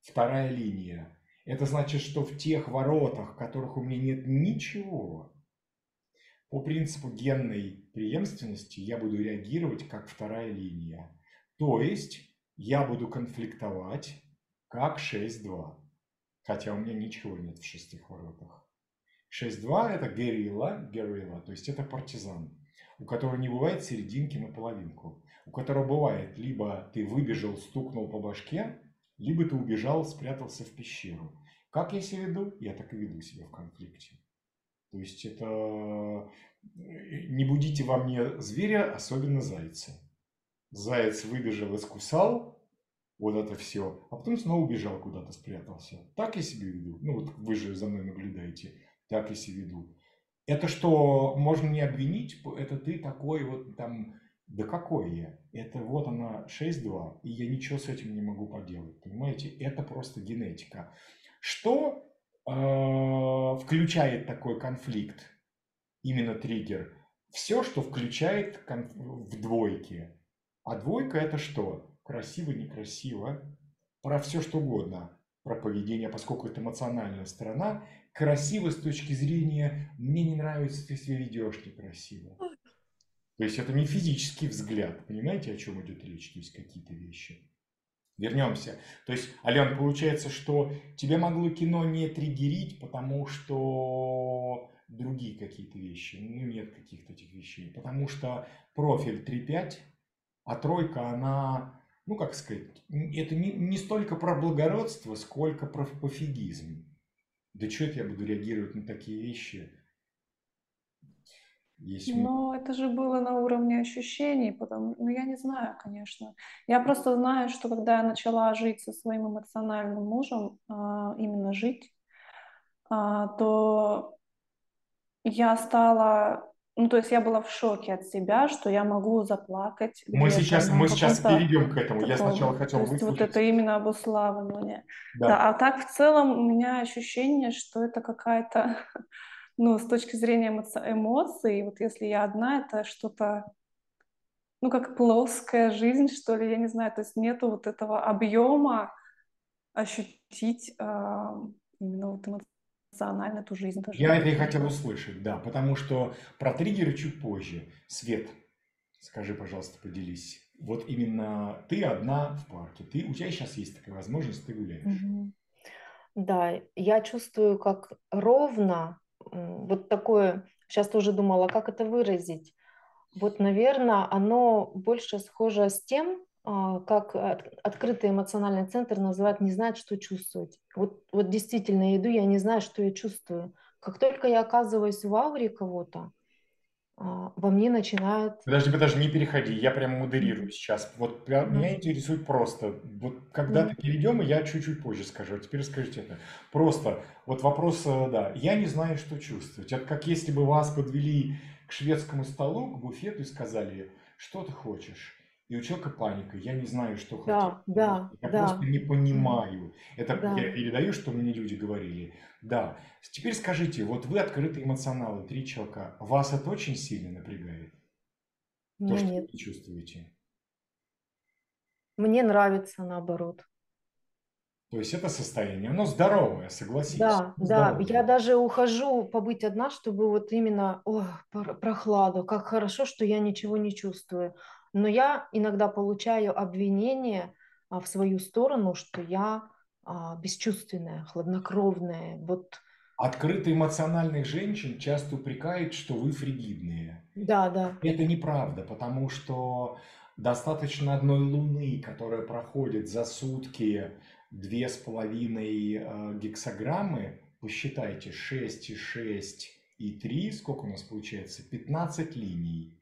вторая линия. Это значит, что в тех воротах, в которых у меня нет ничего, по принципу генной преемственности я буду реагировать как вторая линия. То есть я буду конфликтовать как 6-2. Хотя у меня ничего нет в шестых воротах. 6-2 это герилла, герилла, то есть это партизан, у которого не бывает серединки на половинку. У которого бывает, либо ты выбежал, стукнул по башке, либо ты убежал, спрятался в пещеру. Как я себя веду? Я так и веду себя в конфликте. То есть это э, не будите во мне зверя, особенно зайца. Заяц выбежал, искусал, вот это все, а потом снова убежал куда-то, спрятался. Так я себя веду. Ну вот вы же за мной наблюдаете. Так я себя веду. Это что можно не обвинить, это ты такой вот там, да какой я? Это вот она 6-2, и я ничего с этим не могу поделать, понимаете? Это просто генетика. Что э, включает такой конфликт, именно триггер? Все, что включает конф... в двойке. А двойка это что? Красиво, некрасиво, про все что угодно. Про поведение, поскольку это эмоциональная сторона. Красиво с точки зрения «мне не нравится, ты себя ведешь некрасиво». То есть это не физический взгляд. Понимаете, о чем идет речь? То есть какие-то вещи. Вернемся. То есть, Ален, получается, что тебе могло кино не триггерить, потому что другие какие-то вещи. Ну, нет каких-то этих вещей. Потому что профиль 3.5, а тройка, она, ну, как сказать, это не, не столько про благородство, сколько про пофигизм. Да что это я буду реагировать на такие вещи? Есть... Но это же было на уровне ощущений, потому, ну я не знаю, конечно. Я просто знаю, что когда я начала жить со своим эмоциональным мужем, а, именно жить, а, то я стала, ну то есть я была в шоке от себя, что я могу заплакать. Мы сейчас, мы сейчас перейдем к этому. Такого. Я сначала хотел есть вот это именно обуславливание. Да. да. А так в целом у меня ощущение, что это какая-то ну, с точки зрения эмоций, вот если я одна, это что-то, ну, как плоская жизнь, что ли, я не знаю, то есть нету вот этого объема ощутить э, именно вот эмоционально эту жизнь. Даже. Я это и хотел услышать, да, потому что про триггеры чуть позже. Свет, скажи, пожалуйста, поделись. Вот именно ты одна в парке, ты, у тебя сейчас есть такая возможность, ты гуляешь. Угу. Да, я чувствую, как ровно вот такое, сейчас тоже думала, как это выразить. Вот, наверное, оно больше схоже с тем, а, как открытый эмоциональный центр называют «не знает, что чувствовать». Вот, вот действительно, я иду, я не знаю, что я чувствую. Как только я оказываюсь в ауре кого-то, во мне начинает... Подожди, подожди, не переходи, я прямо модерирую сейчас. Вот прям, меня интересует просто, вот когда-то перейдем, и я чуть-чуть позже скажу, а теперь скажите это. Просто, вот вопрос, э, да, я не знаю, что чувствовать. Это как если бы вас подвели к шведскому столу, к буфету и сказали, что ты хочешь? И у человека паника, я не знаю, что да, хотеть. Да, я да. просто не понимаю. Это да. я передаю, что мне люди говорили. Да. Теперь скажите, вот вы открытые эмоционалы, три человека, вас это очень сильно напрягает? Мне То, что нет. вы чувствуете? Мне нравится наоборот. То есть это состояние, оно здоровое, согласитесь. Да, здоровое. да. Я даже ухожу побыть одна, чтобы вот именно, о, прохладу, как хорошо, что я ничего не чувствую. Но я иногда получаю обвинение а, в свою сторону, что я а, бесчувственная, хладнокровная. Вот. Открытые эмоциональных женщин часто упрекают, что вы фригидные. Да, да. Это неправда, потому что достаточно одной луны, которая проходит за сутки две с половиной э, гексограммы, посчитайте 6 и 6 и 3, сколько у нас получается? 15 линий.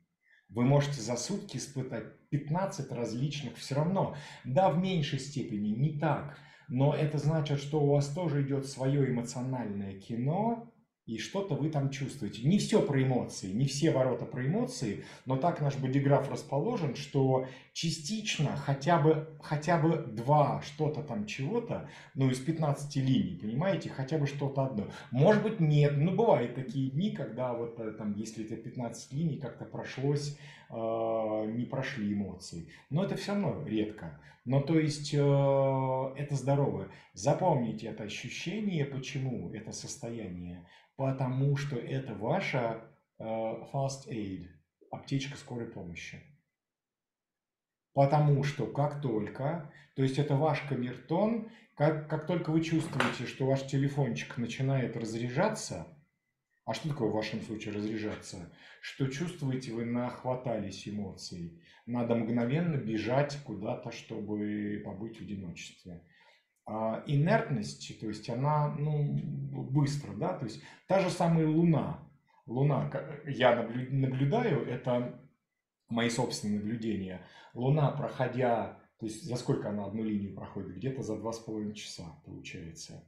Вы можете за сутки испытать 15 различных все равно. Да, в меньшей степени, не так. Но это значит, что у вас тоже идет свое эмоциональное кино, и что-то вы там чувствуете. Не все про эмоции, не все ворота про эмоции, но так наш бодиграф расположен, что частично хотя бы, хотя бы два что-то там чего-то, ну из 15 линий, понимаете, хотя бы что-то одно. Может быть нет, ну бывают такие дни, когда вот э, там, если это 15 линий, как-то прошлось, э, не прошли эмоции. Но это все равно редко. Но то есть э, это здоровое. Запомните это ощущение, почему это состояние потому что это ваша э, fast aid, аптечка скорой помощи. Потому что как только, то есть это ваш камертон, как, как только вы чувствуете, что ваш телефончик начинает разряжаться, а что такое в вашем случае разряжаться? Что чувствуете, вы нахватались эмоций. Надо мгновенно бежать куда-то, чтобы побыть в одиночестве. А инертность, то есть она ну, быстро, да, то есть та же самая Луна. Луна, я наблюдаю, это мои собственные наблюдения. Луна, проходя, то есть за сколько она одну линию проходит? Где-то за два с половиной часа получается.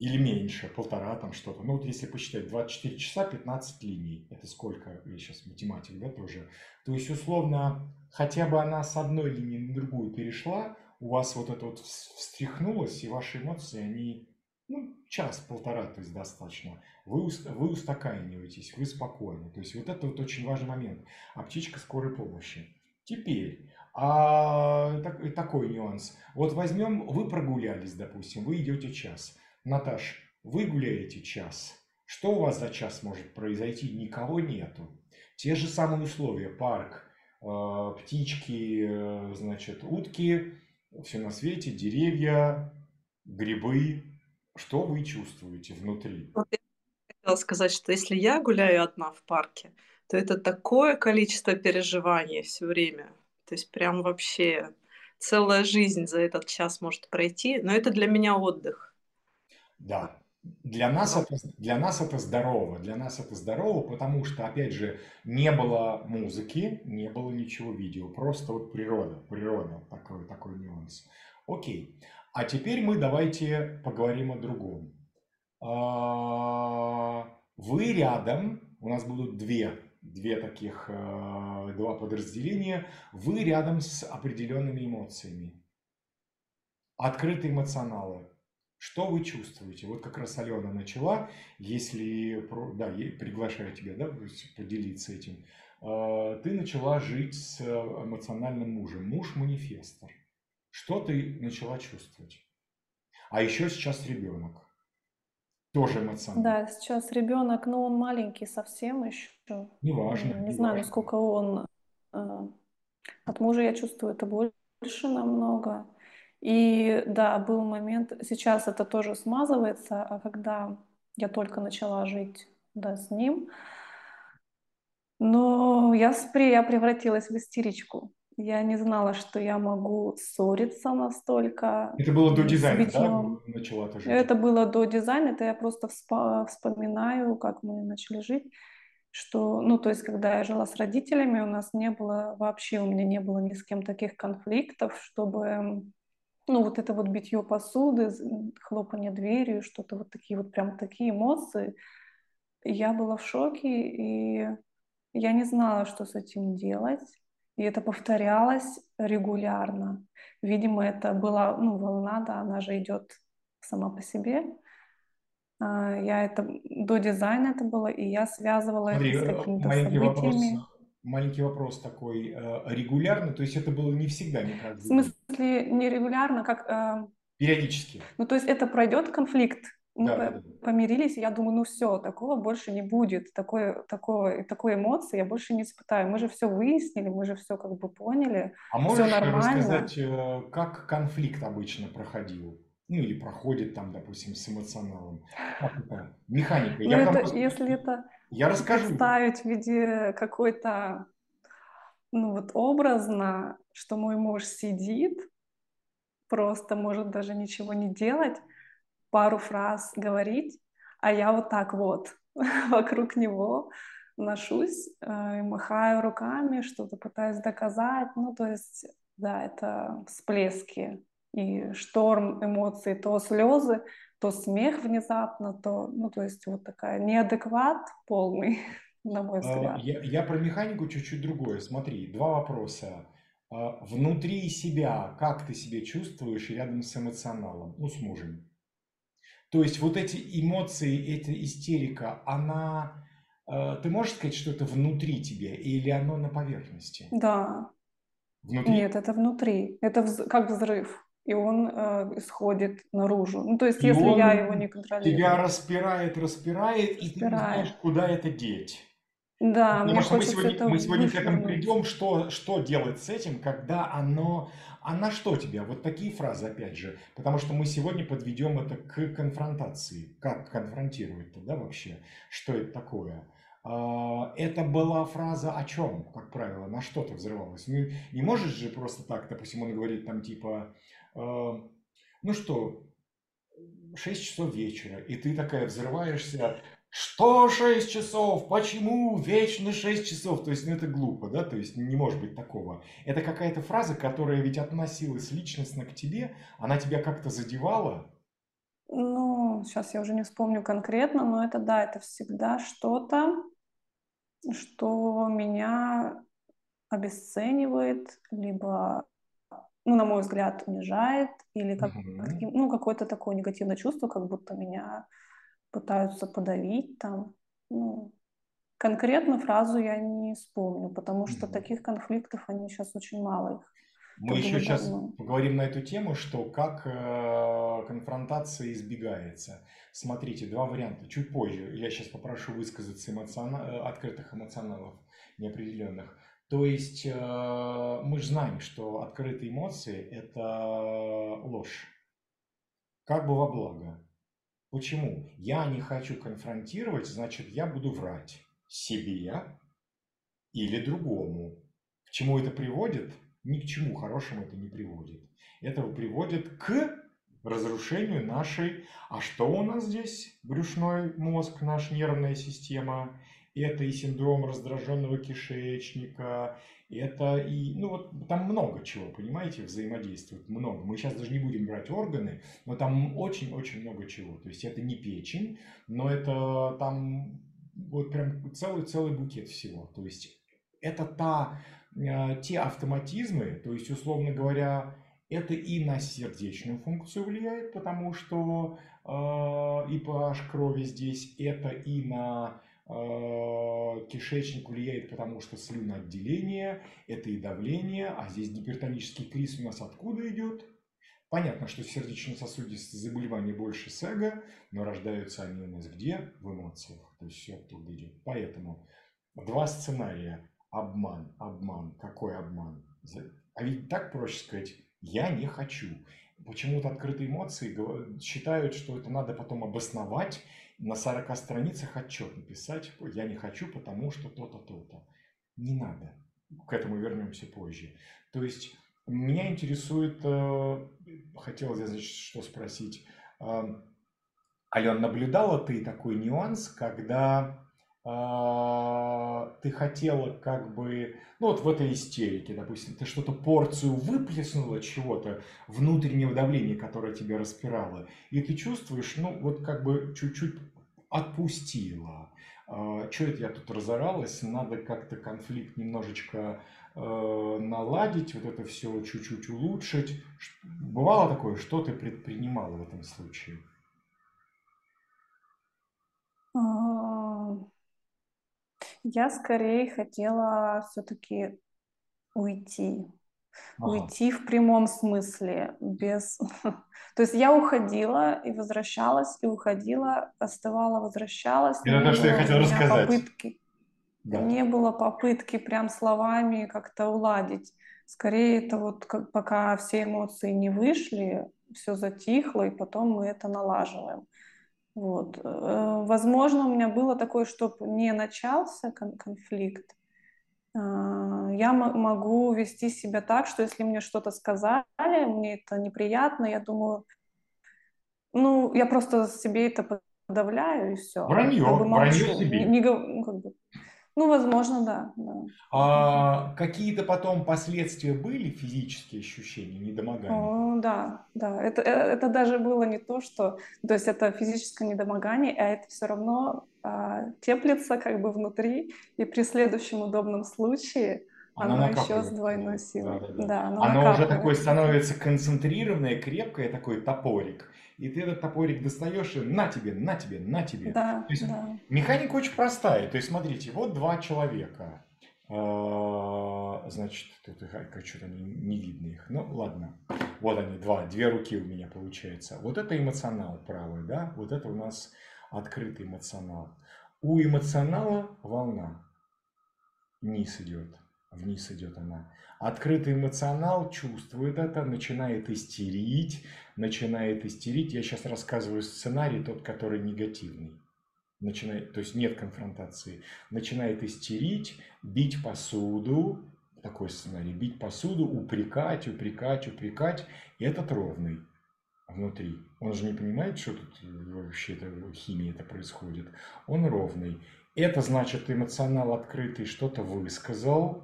Или меньше, полтора там что-то. Ну вот если посчитать, 24 часа 15 линий. Это сколько? Я сейчас математик, да, тоже. То есть условно, хотя бы она с одной линии на другую перешла, у вас вот это вот встряхнулось, и ваши эмоции, они, ну, час-полтора, то есть достаточно. Вы, вы устаканиваетесь, вы спокойны. То есть вот это вот очень важный момент. Аптечка скорой помощи. Теперь, а, так, такой нюанс. Вот возьмем, вы прогулялись, допустим, вы идете час. Наташ, вы гуляете час. Что у вас за час может произойти? Никого нету. Те же самые условия. Парк, а, птички, э, значит, утки, все на свете, деревья, грибы. Что вы чувствуете внутри? Хотела сказать, что если я гуляю одна в парке, то это такое количество переживаний все время. То есть прям вообще целая жизнь за этот час может пройти, но это для меня отдых. Да, для нас, это, для нас это здорово, для нас это здорово, потому что, опять же, не было музыки, не было ничего видео, просто вот природа, природа, такой, такой нюанс. Окей, а теперь мы давайте поговорим о другом. А, вы рядом, у нас будут две, две таких, а, два подразделения, вы рядом с определенными эмоциями. Открытые эмоционалы, что вы чувствуете? Вот как раз Алена начала, если, да, приглашаю тебя, да, поделиться этим. А, ты начала жить с э, эмоциональным мужем. Муж манифестор. Что ты начала чувствовать? А еще сейчас ребенок. Тоже эмоционально. Да, сейчас ребенок, но он маленький совсем еще. Неважно. Не, не знаю, насколько он... Э, от мужа я чувствую это больше намного. И да, был момент, сейчас это тоже смазывается, а когда я только начала жить да, с ним, но я, я превратилась в истеричку. Я не знала, что я могу ссориться настолько. Это было до дизайна, да? Начала тоже. Это было до дизайна, это я просто вспоминаю, как мы начали жить что, ну, то есть, когда я жила с родителями, у нас не было вообще, у меня не было ни с кем таких конфликтов, чтобы ну, вот это вот битье посуды, хлопанье дверью, что-то вот такие вот прям такие эмоции. Я была в шоке, и я не знала, что с этим делать. И это повторялось регулярно. Видимо, это была ну, волна, да, она же идет сама по себе. А, я это до дизайна это было, и я связывала Смотри, это с э, какими-то событиями. Вопрос маленький вопрос такой. Э, регулярно, то есть это было не всегда, не каждый В смысле нерегулярно, как... Э, Периодически. Ну, то есть это пройдет конфликт, мы да, да, помирились, и я думаю, ну все, такого больше не будет, такой, такой, такой эмоции я больше не испытаю. Мы же все выяснили, мы же все как бы поняли, а можешь рассказать, э, как конфликт обычно проходил? Ну или проходит там, допустим, с эмоционалом. Механика. Ну, это, просто... Если это я расскажу. Представить в виде какой-то, ну вот образно, что мой муж сидит, просто может даже ничего не делать, пару фраз говорить, а я вот так вот вокруг него ношусь, э, махаю руками, что-то пытаюсь доказать. Ну, то есть, да, это всплески и шторм эмоций, то слезы, то смех внезапно, то, ну, то есть вот такая неадекват полный, на мой а, взгляд. Я, я про механику чуть-чуть другое. Смотри, два вопроса. А, внутри себя, как ты себя чувствуешь рядом с эмоционалом, ну, с мужем? То есть вот эти эмоции, эта истерика, она, э, ты можешь сказать, что это внутри тебя или оно на поверхности? Да. Внутри? Нет, это внутри. Это вз- как взрыв. И он э, исходит наружу. Ну, то есть, и если я его не контролирую. Тебя распирает, распирает, распирает, и ты не знаешь, куда это деть. Да, Потому мне что мы сегодня, мы сегодня к этому придем, что, что делать с этим, когда оно... А на что тебя? Вот такие фразы, опять же. Потому что мы сегодня подведем это к конфронтации. Как конфронтировать-то, да, вообще? Что это такое? А, это была фраза о чем, как правило, на что то взрывалась? Ну, не можешь же просто так, допустим, он говорит там типа, ну что, 6 часов вечера, и ты такая взрываешься, что 6 часов? Почему вечно 6 часов? То есть, ну это глупо, да? То есть не может быть такого. Это какая-то фраза, которая ведь относилась личностно к тебе, она тебя как-то задевала. Ну, сейчас я уже не вспомню конкретно, но это да, это всегда что-то, что меня обесценивает, либо, ну, на мой взгляд, унижает, или как, угу. ну, какое-то такое негативное чувство, как будто меня пытаются подавить там. Ну, конкретно фразу я не вспомню, потому что mm-hmm. таких конфликтов они сейчас очень мало их. Мы еще сейчас давно. поговорим на эту тему, что как э, конфронтация избегается. Смотрите, два варианта. Чуть позже я сейчас попрошу высказаться эмоциона... Э, открытых эмоционалов неопределенных. То есть э, мы же знаем, что открытые эмоции – это ложь. Как бы во благо. Почему? Я не хочу конфронтировать, значит, я буду врать себе или другому. К чему это приводит? Ни к чему хорошему это не приводит. Это приводит к разрушению нашей... А что у нас здесь? Брюшной мозг, наша нервная система. Это и синдром раздраженного кишечника, это и, ну вот там много чего, понимаете, взаимодействует, много. Мы сейчас даже не будем брать органы, но там очень-очень много чего. То есть это не печень, но это там вот прям целый-целый букет всего. То есть это та, э, те автоматизмы, то есть, условно говоря, это и на сердечную функцию влияет, потому что э, и pH крови здесь, это и на кишечник влияет, потому что слюноотделение, это и давление, а здесь гипертонический криз у нас откуда идет? Понятно, что сердечно-сосудистые заболевания больше с эго, но рождаются они у нас где? В эмоциях. То есть все оттуда идет. Поэтому два сценария. Обман, обман. Какой обман? А ведь так проще сказать, я не хочу. Почему-то открытые эмоции считают, что это надо потом обосновать на 40 страницах отчет написать, я не хочу, потому что то-то, то-то. Не надо. К этому вернемся позже. То есть меня интересует, э, хотелось я, значит, что спросить. Э, Ален, наблюдала ты такой нюанс, когда ты хотела как бы, ну вот в этой истерике, допустим, ты что-то порцию выплеснула чего-то, внутреннего давления, которое тебя распирало, и ты чувствуешь, ну вот как бы чуть-чуть отпустила. А, что это я тут разоралась? Надо как-то конфликт немножечко э, наладить, вот это все чуть-чуть улучшить. Бывало такое, что ты предпринимала в этом случае? Я скорее хотела все-таки уйти. Ага. Уйти в прямом смысле, без... То есть я уходила и возвращалась, и уходила, остывала, возвращалась. Это то, что я хотела рассказать. Попытки. Да. Не было попытки прям словами как-то уладить. Скорее это вот как, пока все эмоции не вышли, все затихло, и потом мы это налаживаем. Вот. Э, возможно, у меня было такое, чтобы не начался конфликт, а, я могу вести себя так, что если мне что-то сказали, мне это неприятно, я думаю, ну, я просто себе это подавляю и все. Вранье, как бы вранье себе. Не, не, ну, как бы, Ну, возможно, да. да. А какие-то потом последствия были, физические ощущения, недомогания? О, да, да. Это, э, это даже было не то, что... То есть это физическое недомогание, а это все равно а, теплится как бы внутри, и при следующем удобном случае Она оно еще с двойной силой. Да, да, да. Да, оно Оно уже такое становится концентрированное, крепкое, такой топорик. И ты этот топорик достаешь и на тебе, на тебе, на тебе. Да, То есть да. Механика очень простая. То есть, смотрите, вот два человека. А, Значит, тут что-то не, не видно их. Ну, ладно. Вот они, два. Две руки у меня получается. Вот это эмоционал правый, да? Вот это у нас открытый эмоционал. У эмоционала волна. Вниз идет. Вниз идет она. Открытый эмоционал чувствует это, начинает истерить, начинает истерить. Я сейчас рассказываю сценарий, тот, который негативный начинает, то есть нет конфронтации, начинает истерить, бить посуду, такой сценарий, бить посуду, упрекать, упрекать, упрекать, и этот ровный внутри. Он же не понимает, что тут вообще это химия это происходит. Он ровный. Это значит, эмоционал открытый что-то высказал,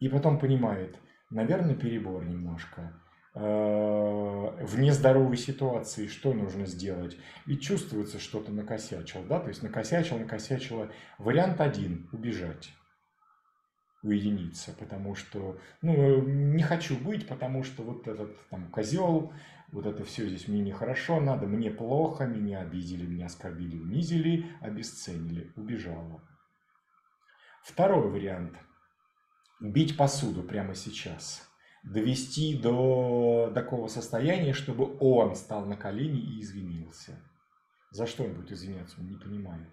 и потом понимает, наверное, перебор немножко. Э, В нездоровой ситуации что нужно сделать? Ведь чувствуется, что-то накосячил, да? То есть накосячил, накосячило. Вариант один – убежать, уединиться, потому что, ну, не хочу быть, потому что вот этот там козел, вот это все здесь мне нехорошо, надо, мне плохо, меня обидели, меня оскорбили, унизили, обесценили, убежала. Второй вариант – бить посуду прямо сейчас – довести до такого состояния, чтобы он стал на колени и извинился. За что он будет извиняться, он не понимает.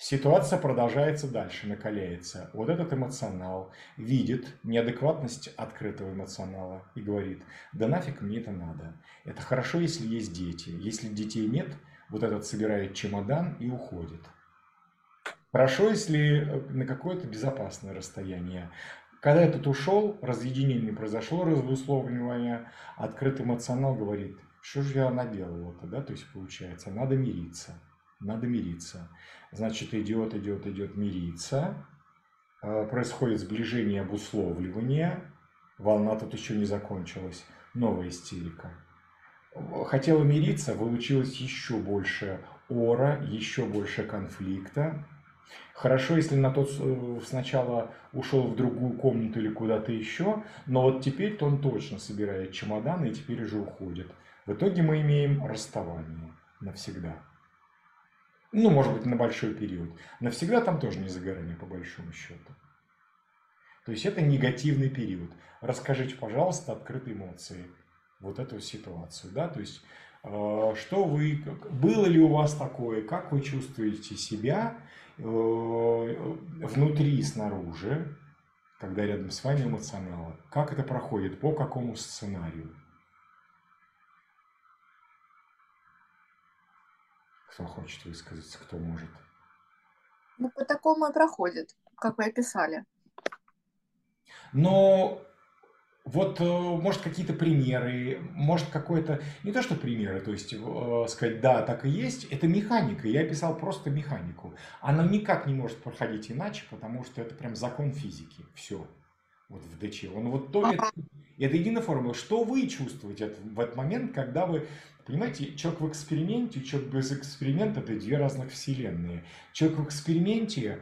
Ситуация продолжается дальше, накаляется. Вот этот эмоционал видит неадекватность открытого эмоционала и говорит, да нафиг мне это надо. Это хорошо, если есть дети. Если детей нет, вот этот собирает чемодан и уходит. Хорошо, если на какое-то безопасное расстояние. Когда этот ушел, разъединение произошло, разусловливание, открытый эмоционал говорит, что же я наделал-то, да, то есть получается, надо мириться, надо мириться. Значит, идет, идет, идет мириться, происходит сближение, обусловливание, волна тут еще не закончилась, новая истерика. Хотела мириться, получилось еще больше ора, еще больше конфликта, Хорошо, если на тот сначала ушел в другую комнату или куда-то еще, но вот теперь-то он точно собирает чемоданы и теперь уже уходит. В итоге мы имеем расставание навсегда. Ну, может быть, на большой период. Навсегда там тоже не за по большому счету. То есть это негативный период. Расскажите, пожалуйста, открытые эмоции. Вот эту ситуацию, да, то есть что вы, было ли у вас такое, как вы чувствуете себя внутри и снаружи, когда рядом с вами эмоционалы, как это проходит, по какому сценарию? Кто хочет высказаться, кто может? Ну, по такому и проходит, как вы описали. Но вот, может, какие-то примеры, может, какое-то, не то что примеры, то есть сказать, да, так и есть, это механика, я писал просто механику. Она никак не может проходить иначе, потому что это прям закон физики, все, вот в ДЧ. Он вот то ли, это единая формула, что вы чувствуете в этот момент, когда вы, понимаете, человек в эксперименте, человек без эксперимента, это две разных вселенные. Человек в эксперименте,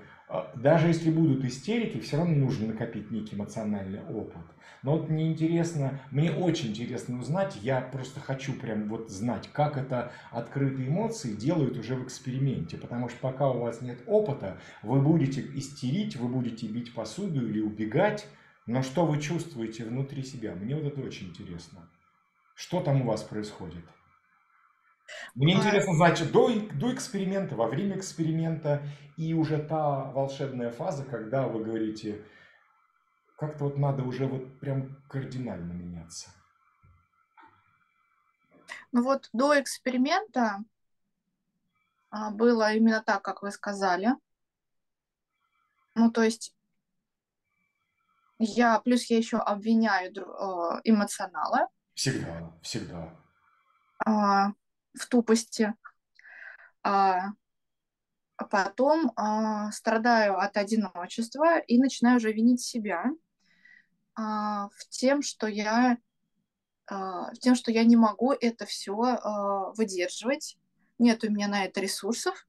даже если будут истерики, все равно нужно накопить некий эмоциональный опыт. Но вот мне интересно, мне очень интересно узнать, я просто хочу прям вот знать, как это открытые эмоции делают уже в эксперименте. Потому что пока у вас нет опыта, вы будете истерить, вы будете бить посуду или убегать, но что вы чувствуете внутри себя? Мне вот это очень интересно. Что там у вас происходит? Мне интересно знать до, до эксперимента, во время эксперимента и уже та волшебная фаза, когда вы говорите, как-то вот надо уже вот прям кардинально меняться. Ну вот до эксперимента а, было именно так, как вы сказали. Ну, то есть я, плюс я еще обвиняю э, эмоционала. Всегда, всегда. А, в тупости. А, а потом э, страдаю от одиночества и начинаю уже винить себя э, в тем, что я э, в тем, что я не могу это все э, выдерживать, нет у меня на это ресурсов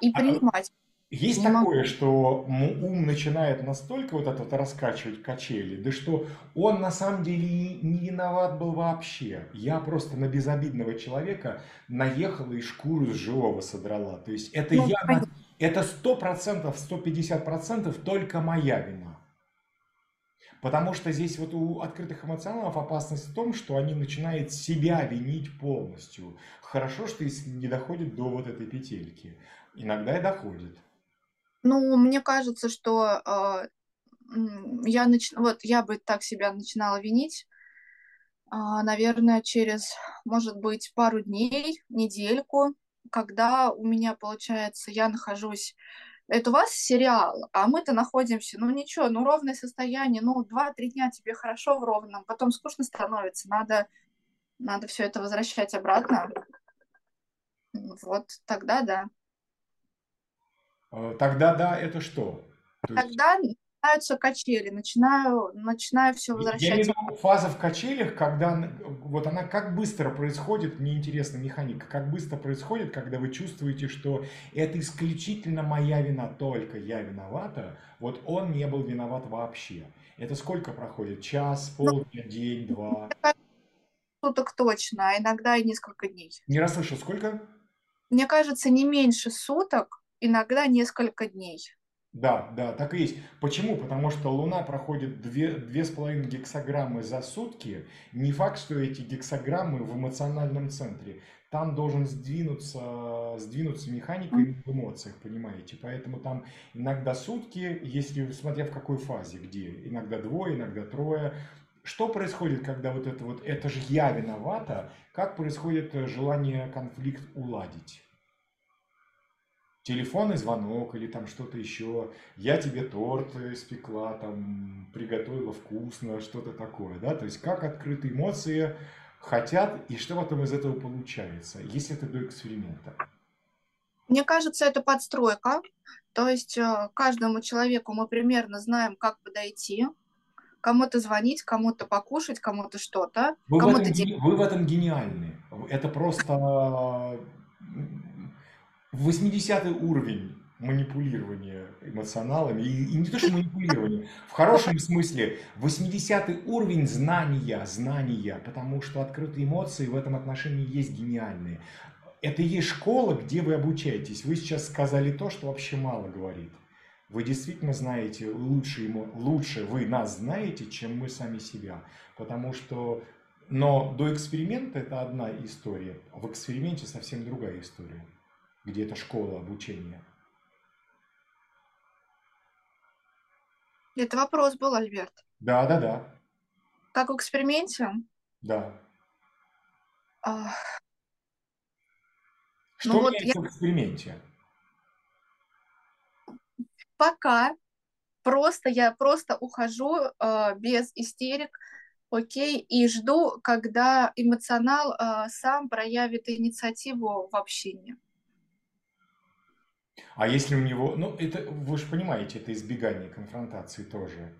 и принимать. Есть не такое, могу. что ум начинает настолько вот это вот раскачивать качели, да что он на самом деле не виноват был вообще. Я просто на безобидного человека наехала и шкуру с живого содрала. То есть это ну, я, понятно. это сто процентов, сто пятьдесят процентов только моя вина. Потому что здесь вот у открытых эмоционалов опасность в том, что они начинают себя винить полностью. Хорошо, что если не доходит до вот этой петельки. Иногда и доходит. Ну, мне кажется, что э, я, нач... вот, я бы так себя начинала винить, э, наверное, через, может быть, пару дней, недельку, когда у меня, получается, я нахожусь это у вас сериал, а мы-то находимся, ну ничего, ну ровное состояние, ну два-три дня тебе хорошо в ровном, потом скучно становится, надо, надо все это возвращать обратно. Вот тогда да. Э, тогда да, это что? То Тогда есть... начинаются качели, начинаю, начинаю все возвращать. Я имею в виду фаза в качелях, когда вот она как быстро происходит, мне интересна механика, как быстро происходит, когда вы чувствуете, что это исключительно моя вина, только я виновата, вот он не был виноват вообще. Это сколько проходит? Час, полдня, ну, день, два? Суток точно, а иногда и несколько дней. Не расслышал, сколько? Мне кажется, не меньше суток, иногда несколько дней. Да, да, так и есть. Почему? Потому что Луна проходит две, две с половиной гексограммы за сутки. Не факт, что эти гексограммы в эмоциональном центре. Там должен сдвинуться, сдвинуться механика в эмоциях, понимаете? Поэтому там иногда сутки, если смотря в какой фазе, где. Иногда двое, иногда трое. Что происходит, когда вот это вот, это же я виновата, как происходит желание конфликт уладить? Телефонный звонок или там что-то еще, я тебе торт испекла, там, приготовила вкусно, что-то такое, да, то есть как открытые эмоции хотят и что потом из этого получается, если это до эксперимента. Мне кажется, это подстройка, то есть э, каждому человеку мы примерно знаем, как подойти, кому-то звонить, кому-то покушать, кому-то что-то. Вы, кому в этом, вы в этом гениальны. Это просто 80 уровень манипулирования эмоционалами, и, и не то, что манипулирование, в хорошем смысле, 80 уровень знания, знания, потому что открытые эмоции в этом отношении есть гениальные. Это и есть школа, где вы обучаетесь. Вы сейчас сказали то, что вообще мало говорит. Вы действительно знаете лучше, ему, лучше вы нас знаете, чем мы сами себя. Потому что, но до эксперимента это одна история, в эксперименте совсем другая история где это школа обучения. Это вопрос был, Альберт. Да, да, да. Как в эксперименте? Да. А... Что ну, меняется вот я... в эксперименте? Пока просто я просто ухожу э, без истерик, окей, и жду, когда эмоционал э, сам проявит инициативу в общении. А если у него, ну это вы же понимаете, это избегание конфронтации тоже.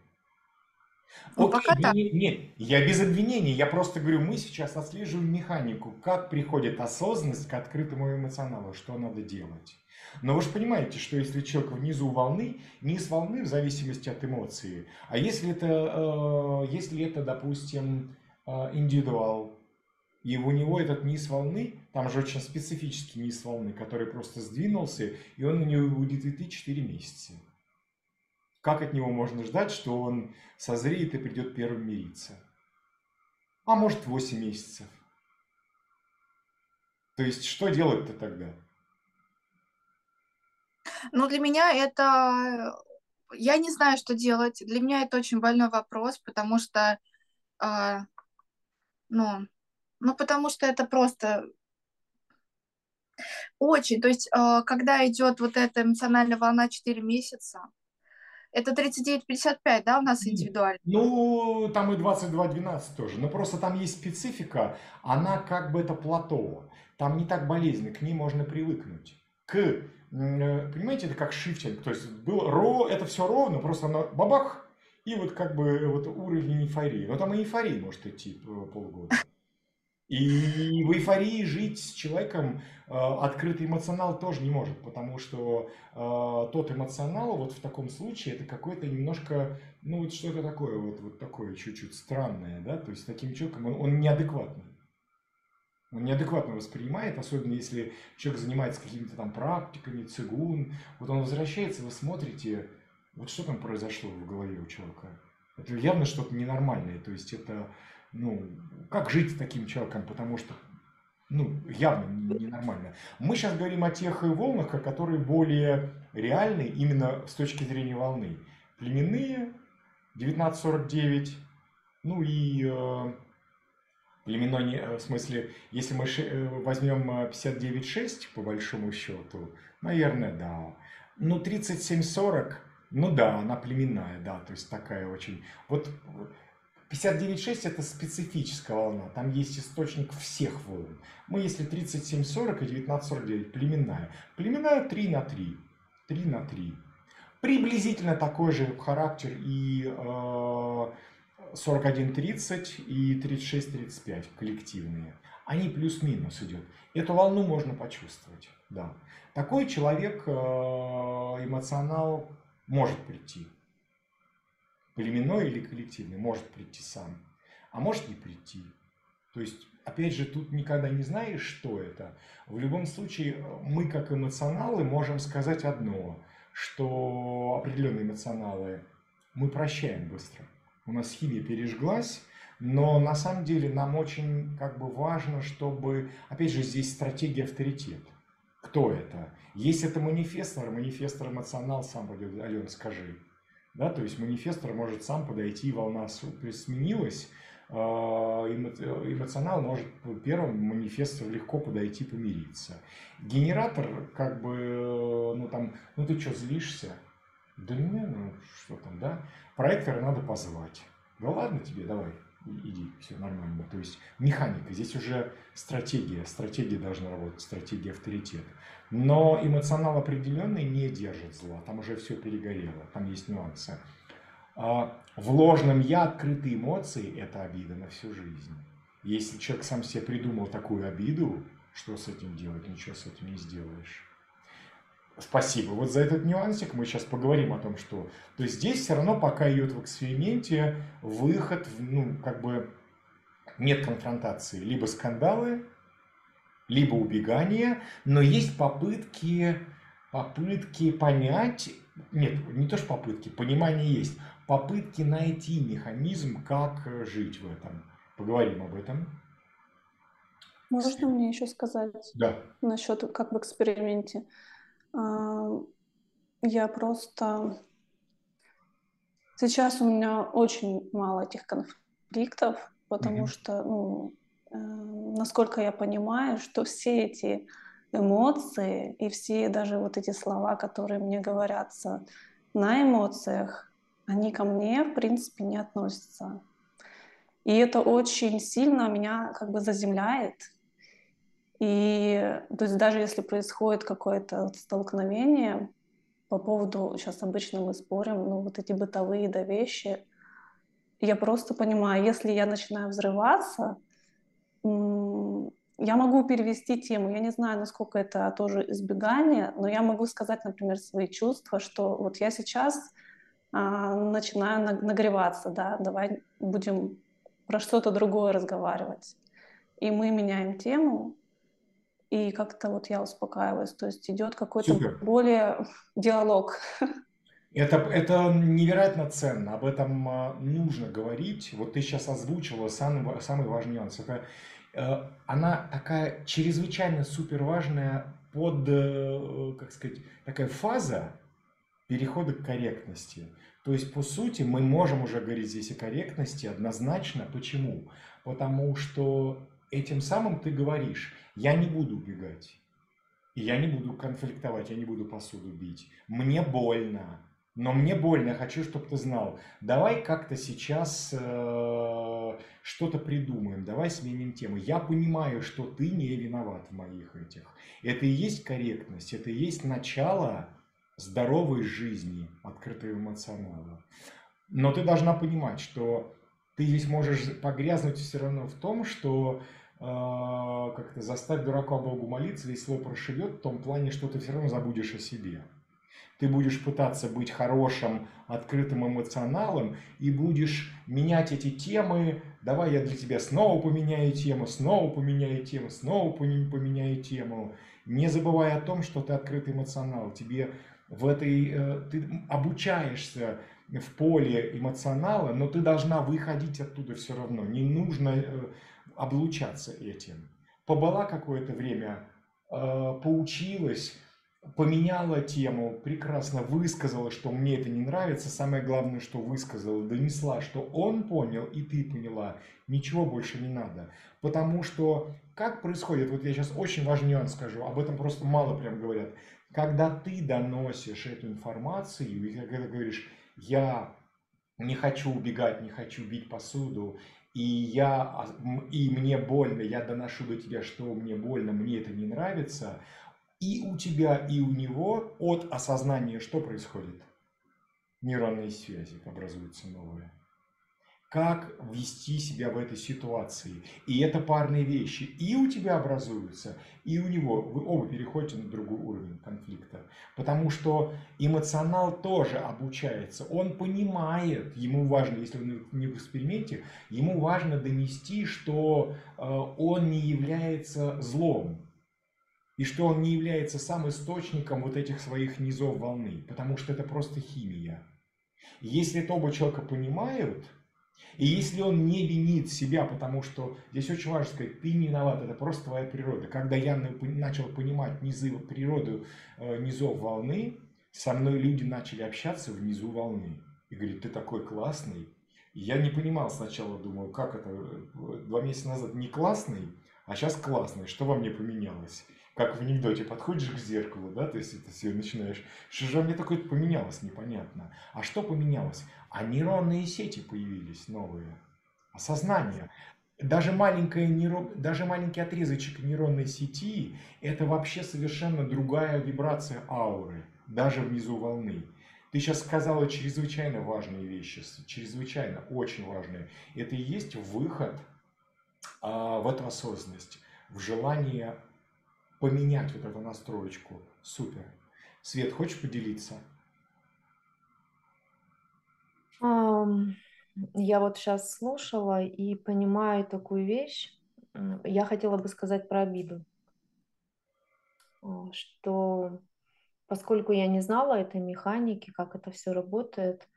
Ну, Окей, пока нет, нет, я без обвинений, я просто говорю, мы сейчас отслеживаем механику, как приходит осознанность к открытому эмоционалу, что надо делать. Но вы же понимаете, что если человек внизу волны, низ волны в зависимости от эмоции, а если это, э, если это допустим, э, индивидуал, и у него этот низ волны, там же очень специфический низ волны, который просто сдвинулся, и он на него будет идти 4 месяца. Как от него можно ждать, что он созреет и придет первым мириться? А может 8 месяцев. То есть что делать-то тогда? Ну, для меня это... Я не знаю, что делать. Для меня это очень больной вопрос, потому что, э, ну, ну, потому что это просто очень. То есть, э, когда идет вот эта эмоциональная волна 4 месяца, это 39-55, да, у нас индивидуально? Ну, там и 22-12 тоже. Но просто там есть специфика, она как бы это плато. Там не так болезненно, к ней можно привыкнуть. К э, понимаете, это как шифтинг. То есть было ро, это все ровно, просто оно бабах, и вот как бы вот уровень эйфории. Но там и эйфория может идти полгода. И в эйфории жить с человеком э, открытый эмоционал тоже не может, потому что э, тот эмоционал вот в таком случае это какой-то немножко, ну вот что-то такое, вот, вот такое чуть-чуть странное, да, то есть таким человеком он, он неадекватный. Он неадекватно воспринимает, особенно если человек занимается какими-то там практиками, цигун. Вот он возвращается, вы смотрите, вот что там произошло в голове у человека. Это явно что-то ненормальное, то есть это ну, как жить с таким человеком, потому что, ну, явно ненормально. Мы сейчас говорим о тех волнах, которые более реальны именно с точки зрения волны. Племенные, 1949, ну и э, племенной, э, в смысле, если мы э, возьмем 59.6 по большому счету, наверное, да. Ну, 37.40, ну да, она племенная, да, то есть такая очень... Вот 59.6 это специфическая волна, там есть источник всех волн. Мы если 37.40 и 19.49 племенная. Племенная 3 на 3. 3 на 3. Приблизительно такой же характер и э, 41.30 и 36.35 коллективные. Они плюс-минус идет. Эту волну можно почувствовать. Да. Такой человек, э, эмоционал, может прийти племенной или коллективный, может прийти сам, а может не прийти. То есть, опять же, тут никогда не знаешь, что это. В любом случае, мы как эмоционалы можем сказать одно, что определенные эмоционалы мы прощаем быстро. У нас химия пережглась, но на самом деле нам очень как бы важно, чтобы, опять же, здесь стратегия авторитет. Кто это? Если это манифестор, манифестор эмоционал сам пойдет, Алена, скажи. Да, то есть манифестор может сам подойти, волна сменилась, а, эмоционал может первым манифестор легко подойти помириться. Генератор как бы, ну там, ну ты что, злишься? Да не, ну что там, да? Проектора надо позвать. Да ладно тебе, давай, иди, все нормально. То есть механика, здесь уже стратегия, стратегия должна работать, стратегия авторитета. Но эмоционал определенный не держит зла, там уже все перегорело, там есть нюансы. А в ложном я открытые эмоции – это обида на всю жизнь. Если человек сам себе придумал такую обиду, что с этим делать? Ничего с этим не сделаешь. Спасибо. Вот за этот нюансик мы сейчас поговорим о том, что... То есть здесь все равно пока идет в эксперименте выход, ну, как бы нет конфронтации. Либо скандалы, либо убегание, но есть попытки, попытки понять, нет, не то что попытки, понимание есть, попытки найти механизм, как жить в этом. Поговорим об этом. Можно мне еще сказать да. насчет как в эксперименте? А, я просто... Сейчас у меня очень мало этих конфликтов, потому mm-hmm. что ну, Эм, насколько я понимаю, что все эти эмоции и все даже вот эти слова, которые мне говорятся на эмоциях, они ко мне, в принципе, не относятся. И это очень сильно меня как бы заземляет. И то есть даже если происходит какое-то столкновение по поводу, сейчас обычно мы спорим, ну вот эти бытовые да, вещи, я просто понимаю, если я начинаю взрываться, я могу перевести тему. Я не знаю, насколько это тоже избегание, но я могу сказать, например, свои чувства, что вот я сейчас а, начинаю нагреваться, да, давай будем про что-то другое разговаривать. И мы меняем тему, и как-то вот я успокаиваюсь. То есть идет какой-то Супер. более диалог. Это, это невероятно ценно, об этом а, нужно говорить. Вот ты сейчас озвучила самый, самый важный нюанс. Это Э, она такая чрезвычайно супер важная под, э, как сказать, такая фаза перехода к корректности. То есть, по сути, мы можем уже говорить здесь о корректности однозначно. Почему? Потому что этим самым ты говоришь, я не буду убегать, я не буду конфликтовать, я не буду посуду бить. Мне больно, но мне больно, я хочу, чтобы ты знал. Давай как-то сейчас э, что-то придумаем, давай сменим тему. Я понимаю, что ты не виноват в моих этих. Это и есть корректность, это и есть начало здоровой жизни, открытого эмоционала. Но ты должна понимать, что ты здесь можешь погрязнуть все равно в том, что э, как-то заставь дурака Богу молиться, если его прошивет, в том плане, что ты все равно забудешь о себе. Ты будешь пытаться быть хорошим, открытым эмоционалом и будешь менять эти темы. Давай я для тебя снова поменяю тему, снова поменяю тему, снова поменяю тему. Не забывай о том, что ты открытый эмоционал. Тебе в этой, э, ты обучаешься в поле эмоционала, но ты должна выходить оттуда все равно. Не нужно э, облучаться этим. Побыла какое-то время, э, поучилась, поменяла тему, прекрасно высказала, что мне это не нравится. Самое главное, что высказала, донесла, что он понял и ты поняла. Ничего больше не надо. Потому что как происходит, вот я сейчас очень важный нюанс скажу, об этом просто мало прям говорят. Когда ты доносишь эту информацию, и когда говоришь, я не хочу убегать, не хочу бить посуду, и, я, а, и мне больно, я доношу до тебя, что мне больно, мне это не нравится, и у тебя, и у него от осознания что происходит? Нейронные связи образуются новые как вести себя в этой ситуации. И это парные вещи. И у тебя образуются, и у него. Вы оба переходите на другой уровень конфликта. Потому что эмоционал тоже обучается. Он понимает, ему важно, если он не в эксперименте, ему важно донести, что э, он не является злом. И что он не является сам источником вот этих своих низов волны. Потому что это просто химия. Если это оба человека понимают – и если он не винит себя, потому что здесь очень важно сказать, ты не виноват, это просто твоя природа. Когда я начал понимать низы природу э, низов волны, со мной люди начали общаться внизу волны. И говорит, ты такой классный. И я не понимал сначала, думаю, как это, э, два месяца назад не классный, а сейчас классный, что во мне поменялось? Как в анекдоте, подходишь к зеркалу, да, то есть это все начинаешь, что же мне такое поменялось, непонятно. А что поменялось? А нейронные сети появились новые, осознание. Даже, маленькая нейро... Даже маленький отрезочек нейронной сети – это вообще совершенно другая вибрация ауры, даже внизу волны. Ты сейчас сказала чрезвычайно важные вещи, чрезвычайно, очень важные. Это и есть выход а, в эту осознанность, в желание поменять вот эту настроечку. Супер. Свет, хочешь поделиться? Я вот сейчас слушала и понимаю такую вещь. Я хотела бы сказать про обиду, а, что поскольку я не знала этой механики, как это все работает,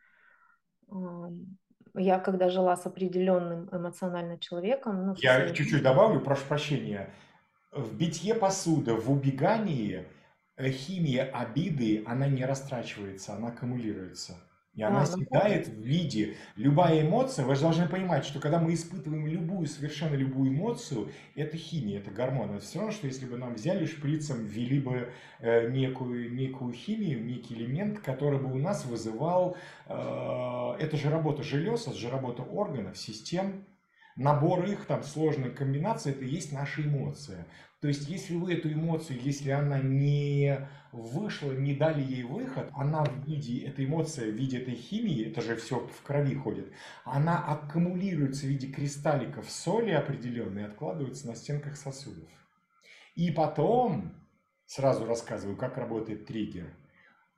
я когда жила с определенным эмоционально человеком, ну, я чуть-чуть добавлю, прошу прощения, в битье посуды, в убегании э, химия обиды, она не растрачивается, она аккумулируется. И она а, съедает в виде, любая эмоция, вы же должны понимать, что когда мы испытываем любую, совершенно любую эмоцию, это химия, это гормон. Это все равно, что если бы нам взяли шприцем, ввели бы э, некую, некую химию, некий элемент, который бы у нас вызывал, э, это же работа желез, это же работа органов, систем, набор их, там сложная комбинация, это и есть наша эмоция. То есть, если вы эту эмоцию, если она не вышла, не дали ей выход, она в виде, этой эмоции, в виде этой химии, это же все в крови ходит, она аккумулируется в виде кристалликов соли определенной откладывается на стенках сосудов. И потом, сразу рассказываю, как работает триггер.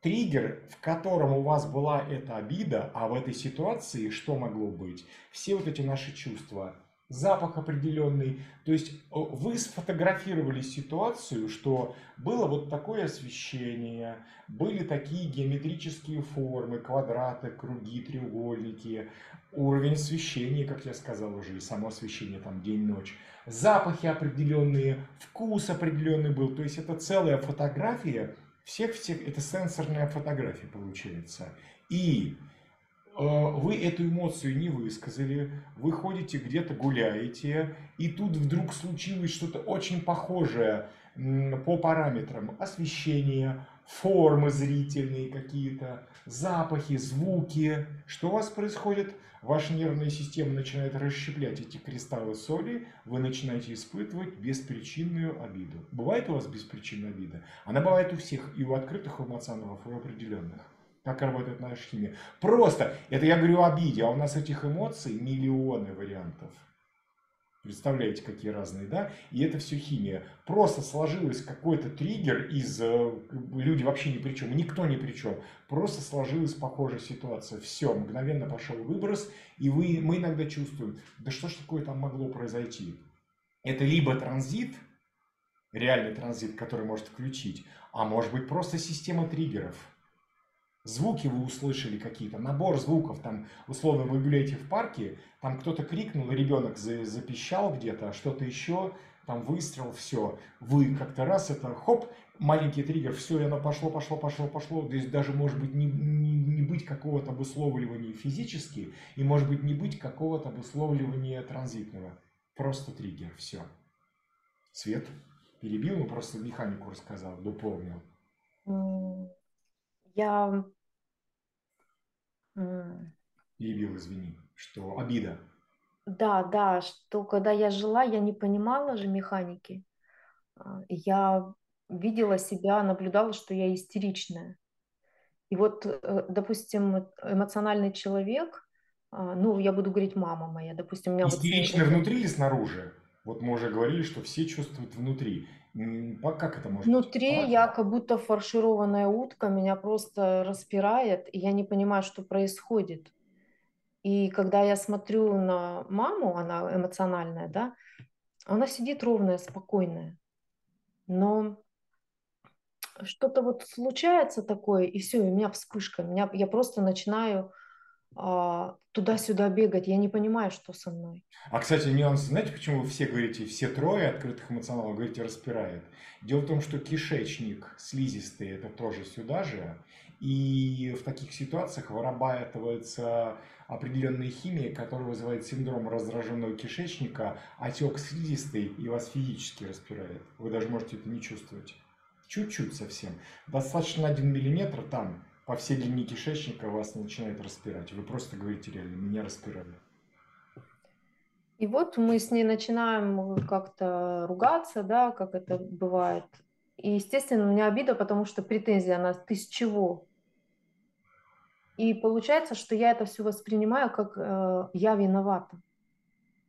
Триггер, в котором у вас была эта обида, а в этой ситуации что могло быть? Все вот эти наши чувства, запах определенный. То есть э, вы сфотографировали ситуацию, что было вот такое освещение, были такие геометрические формы, квадраты, круги, треугольники, уровень освещения, как я сказал уже, и само освещение там день-ночь, запахи определенные, вкус определенный был. То есть это целая фотография всех-всех, это сенсорная фотография получается. И вы эту эмоцию не высказали, вы ходите где-то гуляете, и тут вдруг случилось что-то очень похожее по параметрам освещения, формы зрительные какие-то, запахи, звуки. Что у вас происходит? Ваша нервная система начинает расщеплять эти кристаллы соли, вы начинаете испытывать беспричинную обиду. Бывает у вас беспричинная обида? Она бывает у всех, и у открытых эмоционалов, и у определенных. Как работает наша химия? Просто, это я говорю о обиде, а у нас этих эмоций миллионы вариантов. Представляете, какие разные, да? И это все химия. Просто сложилось какой-то триггер из... Э, люди вообще ни при чем, никто ни при чем. Просто сложилась похожая ситуация. Все, мгновенно пошел выброс, и вы, мы иногда чувствуем, да что ж такое там могло произойти? Это либо транзит, реальный транзит, который может включить, а может быть просто система триггеров – звуки вы услышали какие-то, набор звуков, там, условно, вы гуляете в парке, там кто-то крикнул, ребенок запищал где-то, что-то еще, там выстрел, все, вы как-то раз это, хоп, маленький триггер, все, и оно пошло, пошло, пошло, пошло, здесь даже может быть не, не, не быть какого-то обусловливания физически, и может быть не быть какого-то обусловливания транзитного, просто триггер, все. Свет перебил, ну просто механику рассказал, дополнил. Я... Перебил, извини, что обида. Да, да, что когда я жила, я не понимала же механики. А, я видела себя, наблюдала, что я истеричная. И вот, э, допустим, эмоциональный человек, а, ну, я буду говорить мама моя, допустим, у меня Истеричная вот... внутри или снаружи? Вот мы уже говорили, что все чувствуют внутри. Как это может Внутри быть? я как будто фаршированная утка, меня просто распирает, и я не понимаю, что происходит. И когда я смотрю на маму, она эмоциональная, да, она сидит ровная, спокойная. Но что-то вот случается такое, и все, у меня вспышка. Меня, я просто начинаю туда-сюда бегать, я не понимаю, что со мной. А, кстати, нюанс, знаете, почему вы все говорите, все трое открытых эмоционалов, говорите, распирает? Дело в том, что кишечник слизистый, это тоже сюда же, и в таких ситуациях вырабатывается определенная химия, которая вызывает синдром раздраженного кишечника, отек слизистый и вас физически распирает. Вы даже можете это не чувствовать. Чуть-чуть совсем. Достаточно 1 миллиметр там, по всей длине кишечника вас начинает распирать. Вы просто говорите реально, меня распирали. И вот мы с ней начинаем как-то ругаться, да, как это бывает. И, естественно, у меня обида, потому что претензия, она ты с чего? И получается, что я это все воспринимаю как э, я виновата,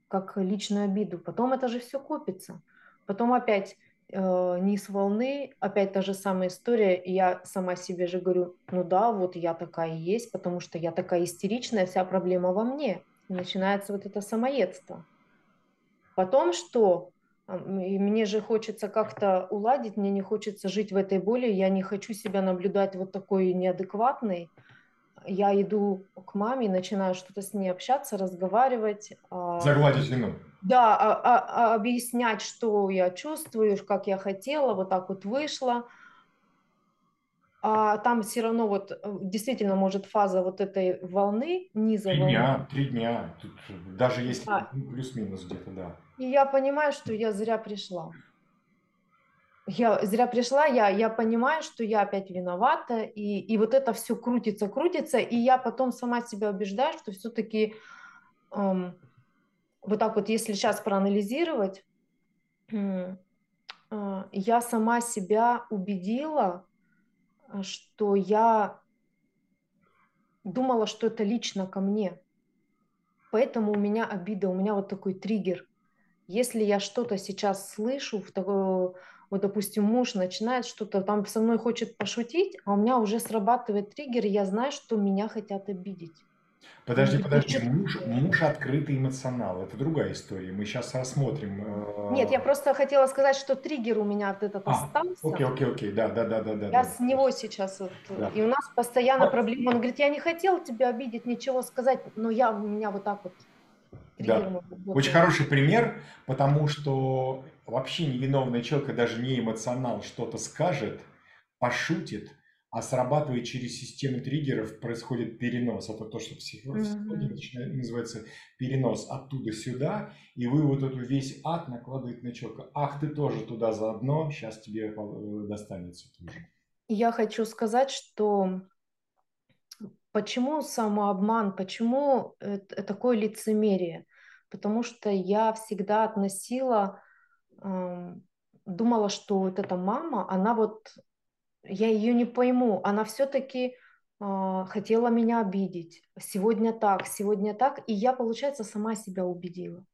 как личную обиду. Потом это же все копится. Потом опять э, низ волны, опять та же самая история, я сама себе же говорю, ну да, вот я такая есть, потому что я такая истеричная, вся проблема во мне. Начинается вот это самоедство. Потом что? И мне же хочется как-то уладить, мне не хочется жить в этой боли, я не хочу себя наблюдать вот такой неадекватной. Я иду к маме, начинаю что-то с ней общаться, разговаривать. А Загладить вину. Да, а, а, а, объяснять, что я чувствую, как я хотела, вот так вот вышло. А там все равно вот э, действительно может фаза вот этой волны, низа Три волны. дня, три дня, Тут даже если а. плюс-минус где-то, да. И я понимаю, что я зря пришла. Я зря пришла, я, я понимаю, что я опять виновата, и, и вот это все крутится, крутится, и я потом сама себя убеждаю, что все-таки эм, вот так вот, если сейчас проанализировать, а, я сама себя убедила, а, что я думала, что это лично ко мне. Поэтому у меня обида, у меня вот такой триггер. Если я что-то сейчас слышу, в такое, вот, допустим, муж начинает что-то там со мной хочет пошутить, а у меня уже срабатывает триггер, и я знаю, что меня хотят обидеть. Подожди, подожди, муж, муж открытый эмоционал, это другая история, мы сейчас рассмотрим. Э, Нет, я просто хотела сказать, что триггер у меня от этого а, остался. Окей, окей, окей, да, да, да, да. Я да, с него сейчас, вот, да. и у нас постоянно проблема, он говорит, я не хотел тебя обидеть, ничего сказать, но я, у меня вот так вот да. Очень хороший пример, потому что вообще невиновный человек, даже не эмоционал, что-то скажет, пошутит, а срабатывает через систему триггеров, происходит перенос. Это то, что в психологии mm-hmm. называется перенос оттуда сюда, и вы вот эту весь ад накладываете на человека. Ах, ты тоже туда заодно, сейчас тебе э, достанется тоже. Я хочу сказать, что почему самообман, почему это такое лицемерие? Потому что я всегда относила, думала, что вот эта мама, она вот, я ее не пойму, она все-таки а, хотела меня обидеть. Сегодня так, сегодня так, и я, получается, сама себя убедила.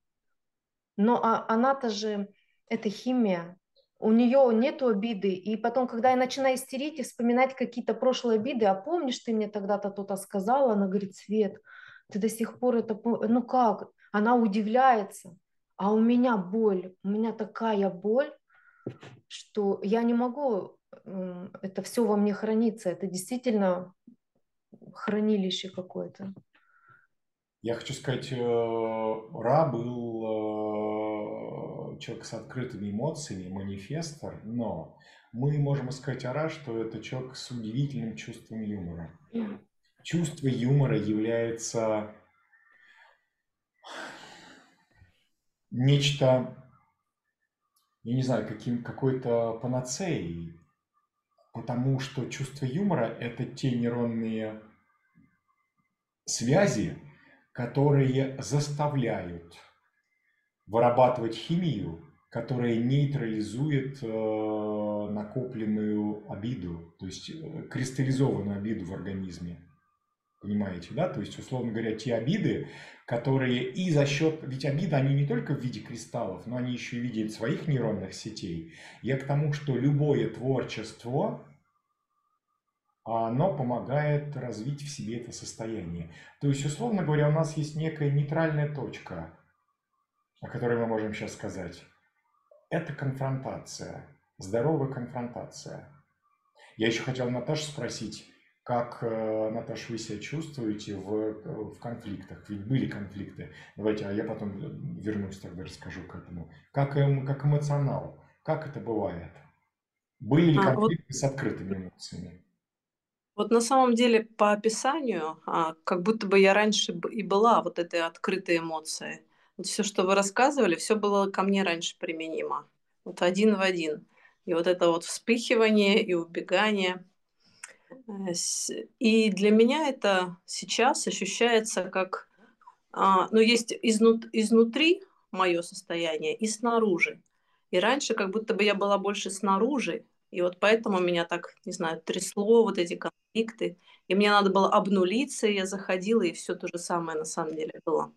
Но а, она-то же, это химия, у нее нету обиды, и потом, когда я начинаю истерить и вспоминать какие-то прошлые обиды, а помнишь, ты мне тогда-то то-то сказала, она говорит, Свет, ты до сих пор это, ну как, она удивляется, а у меня боль, у меня такая боль, что я не могу, это все во мне хранится, это действительно хранилище какое-то. Я хочу сказать, э, Ра был э, человек с открытыми эмоциями, манифестор, но мы можем сказать о Ра, что это человек с удивительным чувством юмора. Чувство юмора является нечто, я не знаю, каким, какой-то панацеей, потому что чувство юмора – это те нейронные связи, которые заставляют вырабатывать химию, которая нейтрализует э, накопленную обиду, то есть э, кристаллизованную обиду в организме. Понимаете, да? То есть, условно говоря, те обиды, которые и за счет... Ведь обиды, они не только в виде кристаллов, но они еще и в виде своих нейронных сетей. Я к тому, что любое творчество, оно помогает развить в себе это состояние. То есть, условно говоря, у нас есть некая нейтральная точка, о которой мы можем сейчас сказать. Это конфронтация, здоровая конфронтация. Я еще хотел Наташу спросить, как, э, Наташа, вы себя чувствуете в, э, в конфликтах? Ведь были конфликты. Давайте, а я потом вернусь тогда, расскажу к этому. Как, эм, как эмоционал, как это бывает? Были ли а, конфликты вот... с открытыми эмоциями? Вот на самом деле по описанию, а, как будто бы я раньше и была вот этой открытой эмоцией. Вот все, что вы рассказывали, все было ко мне раньше применимо. Вот один в один. И вот это вот вспыхивание и убегание. Э, и для меня это сейчас ощущается как, а, ну, есть изнут, изнутри мое состояние и снаружи. И раньше как будто бы я была больше снаружи, и вот поэтому меня так, не знаю, трясло вот эти конфликты. И мне надо было обнулиться, и я заходила, и все то же самое на самом деле было.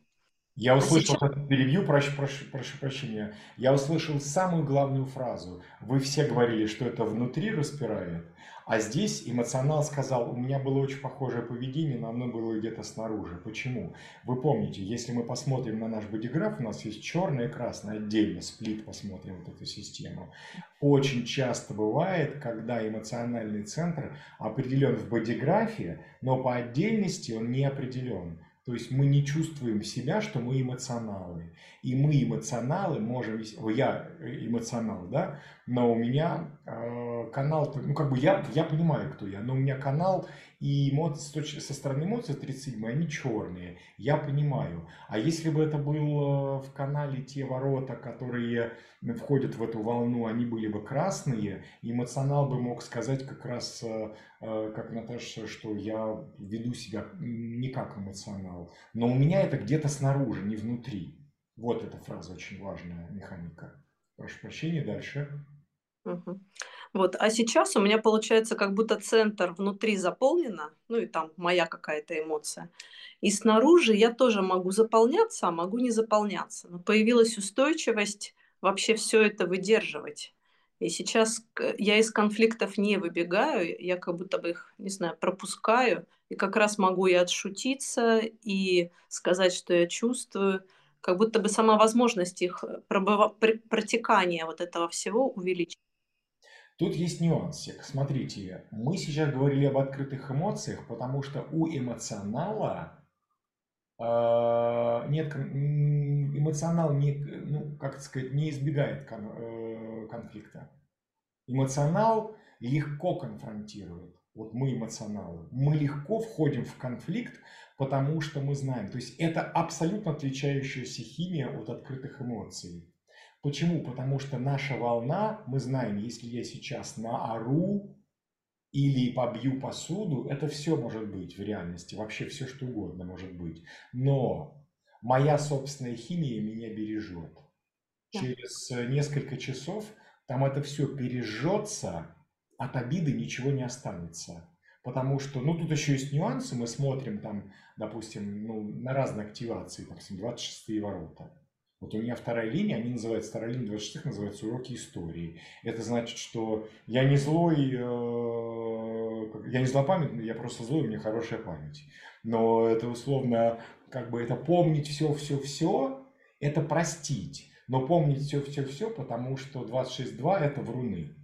Я а услышал, а сейчас... перебью, прошу, прошу, прошу прощения. Я услышал самую главную фразу. Вы все говорили, что это внутри распирает, а здесь эмоционал сказал, у меня было очень похожее поведение, но оно было где-то снаружи. Почему? Вы помните, если мы посмотрим на наш бодиграф, у нас есть черное и красное отдельно, сплит посмотрим вот эту систему. Очень часто бывает, когда эмоциональный центр определен в бодиграфе, но по отдельности он не определен. То есть мы не чувствуем себя, что мы эмоционалы. И мы эмоционалы можем... Я эмоционал, да? Но у меня э, канал... Ну, как бы я, я понимаю, кто я. Но у меня канал и эмоции, со стороны эмоций 37 они черные. Я понимаю. А если бы это было в канале те ворота, которые входят в эту волну, они были бы красные, эмоционал бы мог сказать как раз, э, э, как Наташа, что я веду себя не как эмоционал. Но у меня это где-то снаружи, не внутри. Вот эта фраза очень важная, механика. Прошу прощения, дальше. Угу. Вот, а сейчас у меня получается, как будто центр внутри заполнено, ну и там моя какая-то эмоция. И снаружи я тоже могу заполняться, а могу не заполняться. Но появилась устойчивость вообще все это выдерживать. И сейчас я из конфликтов не выбегаю, я как будто бы их, не знаю, пропускаю, и как раз могу и отшутиться, и сказать, что я чувствую, как будто бы сама возможность их пробыва... протекания вот этого всего увеличивается. Тут есть нюансик. Смотрите, мы сейчас говорили об открытых эмоциях, потому что у эмоционала э, нет эмоционал не, ну, как сказать, не избегает кон, э, конфликта. Эмоционал легко конфронтирует. Вот мы эмоционалы. Мы легко входим в конфликт, потому что мы знаем. То есть это абсолютно отличающаяся химия от открытых эмоций. Почему? Потому что наша волна, мы знаем, если я сейчас наору, или побью посуду, это все может быть в реальности, вообще все что угодно может быть. Но моя собственная химия меня бережет. Через несколько часов там это все пережжется, от обиды ничего не останется. Потому что, ну, тут еще есть нюансы, мы смотрим там, допустим, ну, на разные активации, допустим, 26 ворота. Вот у меня вторая линия, они называются, вторая линия 26 называется уроки истории. Это значит, что я не злой, э, я не злопамятный, я просто злой, у меня хорошая память. Но это условно, как бы это помнить все-все-все, это простить. Но помнить все-все-все, потому что 26.2 это вруны.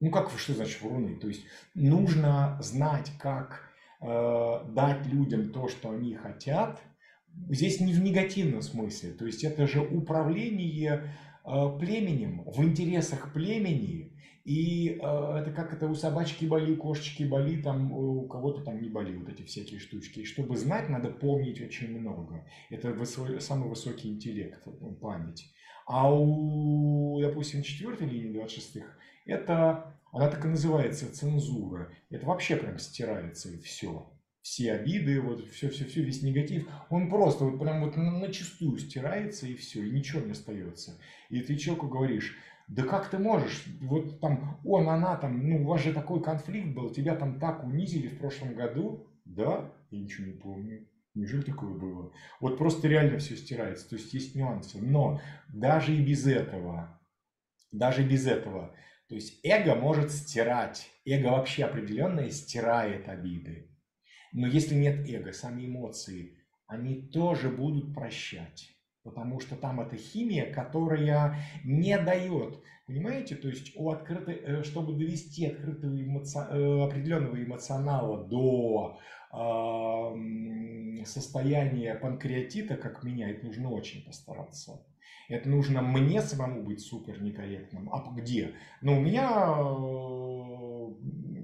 Ну как, что значит вруны? То есть нужно знать, как э, дать людям то, что они хотят. Здесь не в негативном смысле. То есть это же управление э, племенем в интересах племени. И э, это как это у собачки боли, кошечки боли, там у кого-то там не боли вот эти всякие штучки. И чтобы знать, надо помнить очень много. Это самый высокий интеллект, память. А у, допустим, четвертой линии 26-х это, она так и называется, цензура. Это вообще прям стирается и все. Все обиды, вот все-все-все, весь негатив, он просто вот прям вот на чистую стирается и все, и ничего не остается. И ты человеку говоришь, да как ты можешь, вот там он, она там, ну у вас же такой конфликт был, тебя там так унизили в прошлом году, да, я ничего не помню. Неужели такое было? Вот просто реально все стирается, то есть есть нюансы. Но даже и без этого, даже без этого, то есть эго может стирать. Эго вообще определенное стирает обиды. Но если нет эго, сами эмоции, они тоже будут прощать. Потому что там эта химия, которая не дает. Понимаете? То есть у открытой, э, чтобы довести открытого эмоци... Э, определенного эмоционала до состояния панкреатита, как меня, это нужно очень постараться. Это нужно мне самому быть супер некорректным. А где? Ну, у меня э,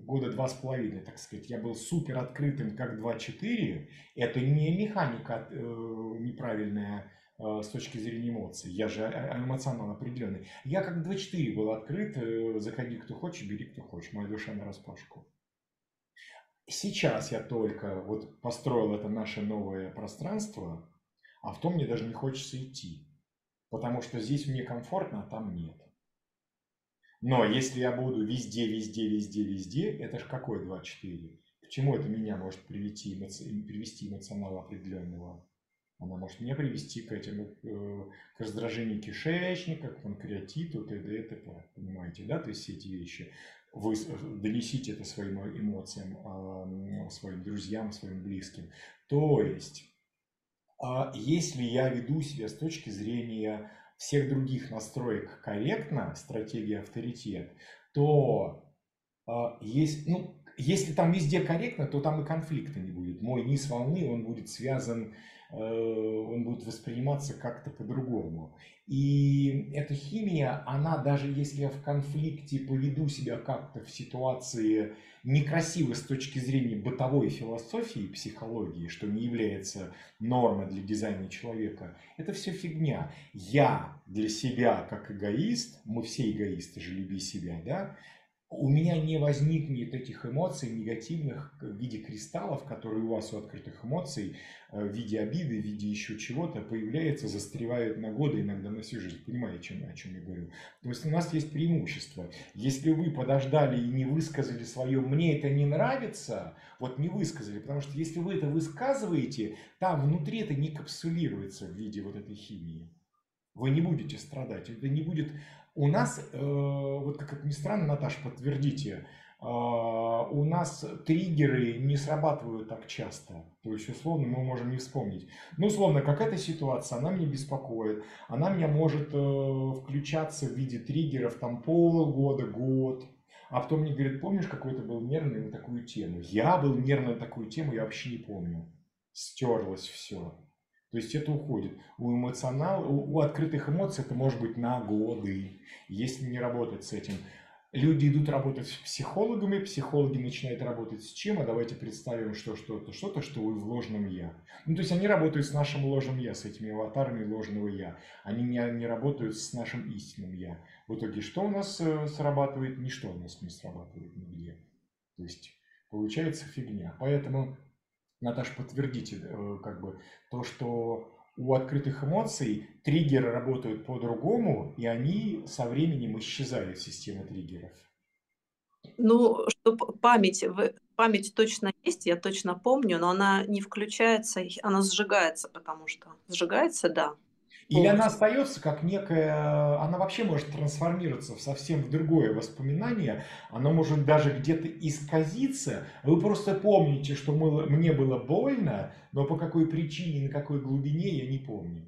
года два с половиной, так сказать, я был супер открытым, как 2-4. Это не механика э, неправильная э, с точки зрения эмоций. Я же эмоционально определенный. Я как 2-4 был открыт. Заходи, кто хочет, бери, кто хочет. Моя душа на распашку. Сейчас я только вот построил это наше новое пространство, а в том мне даже не хочется идти. Потому что здесь мне комфортно, а там нет. Но если я буду везде, везде, везде, везде, это же какое 2-4? К чему это меня может привести, эмоци... привести эмоционал определенного? Она может меня привести к этому, э, к раздражению кишечника, к панкреатиту, т.д. и т.п. Понимаете, да? То есть все эти вещи. Вы донесите это своим эмоциям, а, своим друзьям, своим близким. То есть а если я веду себя с точки зрения всех других настроек корректно, стратегия авторитет, то а, есть, ну, если там везде корректно, то там и конфликта не будет. Мой низ волны, он будет связан он будет восприниматься как-то по-другому. И эта химия, она даже если я в конфликте поведу себя как-то в ситуации некрасивой с точки зрения бытовой философии и психологии, что не является нормой для дизайна человека, это все фигня. Я для себя как эгоист, мы все эгоисты же, люби себя, да, у меня не возникнет этих эмоций негативных в виде кристаллов, которые у вас у открытых эмоций э, в виде обиды, в виде еще чего-то появляются, застревают на годы, иногда на всю жизнь. Понимаете, чем, о чем я говорю? То есть у нас есть преимущество. Если вы подождали и не высказали свое «мне это не нравится», вот не высказали, потому что если вы это высказываете, там внутри это не капсулируется в виде вот этой химии. Вы не будете страдать, это не будет у нас, э, вот как это ни странно, Наташа, подтвердите, э, у нас триггеры не срабатывают так часто. То есть, условно, мы можем не вспомнить. Ну, условно, какая-то ситуация, она меня беспокоит. Она меня может э, включаться в виде триггеров там полгода, год. А потом мне говорят, помнишь, какой-то был нервный на такую тему? Я был нервный на такую тему, я вообще не помню. Стерлось все. То есть это уходит. У эмоционал, у, у открытых эмоций это может быть на годы, если не работать с этим. Люди идут работать с психологами, психологи начинают работать с чем? А давайте представим, что что-то, что-то, что вы в ложном я. Ну, то есть они работают с нашим ложным я, с этими аватарами ложного я. Они не, не работают с нашим истинным я. В итоге что у нас э, срабатывает? Ничто у нас не срабатывает нигде. То есть получается фигня. Поэтому, Наташа, подтвердите э, как бы то, что у открытых эмоций триггеры работают по-другому, и они со временем исчезают, система триггеров. Ну, что память, память точно есть, я точно помню, но она не включается, она сжигается, потому что сжигается, да, или она остается как некая, она вообще может трансформироваться в совсем в другое воспоминание, оно может даже где-то исказиться. Вы просто помните, что мы, мне было больно, но по какой причине, на какой глубине я не помню.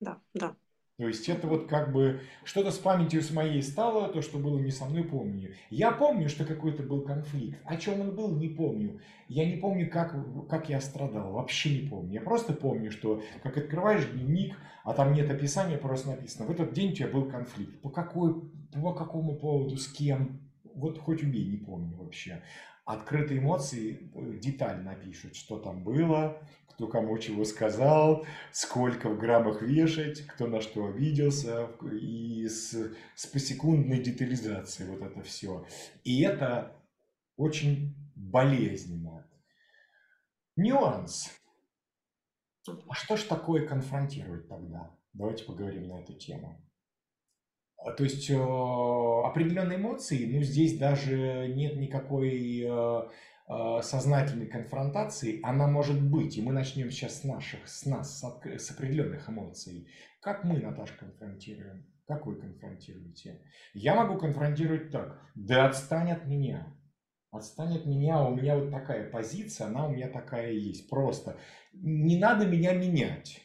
Да, да. То есть это вот как бы что-то с памятью с моей стало, то, что было не со мной, помню. Я помню, что какой-то был конфликт. О чем он был, не помню. Я не помню, как, как я страдал, вообще не помню. Я просто помню, что как открываешь дневник, а там нет описания, просто написано, в этот день у тебя был конфликт. По, какой, по какому поводу, с кем, вот хоть убей, не помню вообще. Открытые эмоции э, детально пишут, что там было, кто кому чего сказал, сколько в граммах вешать, кто на что обиделся, и с, с посекундной детализацией вот это все. И это очень болезненно. Нюанс. А что ж такое конфронтировать тогда? Давайте поговорим на эту тему. А, то есть э, определенные эмоции, ну здесь даже нет никакой э, Э, сознательной конфронтации, она может быть, и мы начнем сейчас с наших, с нас, с, определенных эмоций. Как мы, Наташа, конфронтируем? Как вы конфронтируете? Я могу конфронтировать так. Да отстань от меня. Отстань от меня, у меня вот такая позиция, она у меня такая есть. Просто не надо меня менять.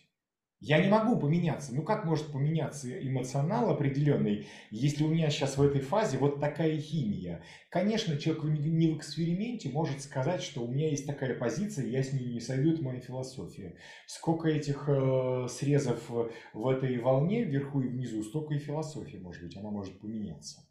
Я не могу поменяться. Ну как может поменяться эмоционал определенный, если у меня сейчас в этой фазе вот такая химия? Конечно, человек не в эксперименте может сказать, что у меня есть такая позиция, я с ней не сойду, это моя философия. Сколько этих э, срезов в этой волне, вверху и внизу, столько и философии может быть, она может поменяться.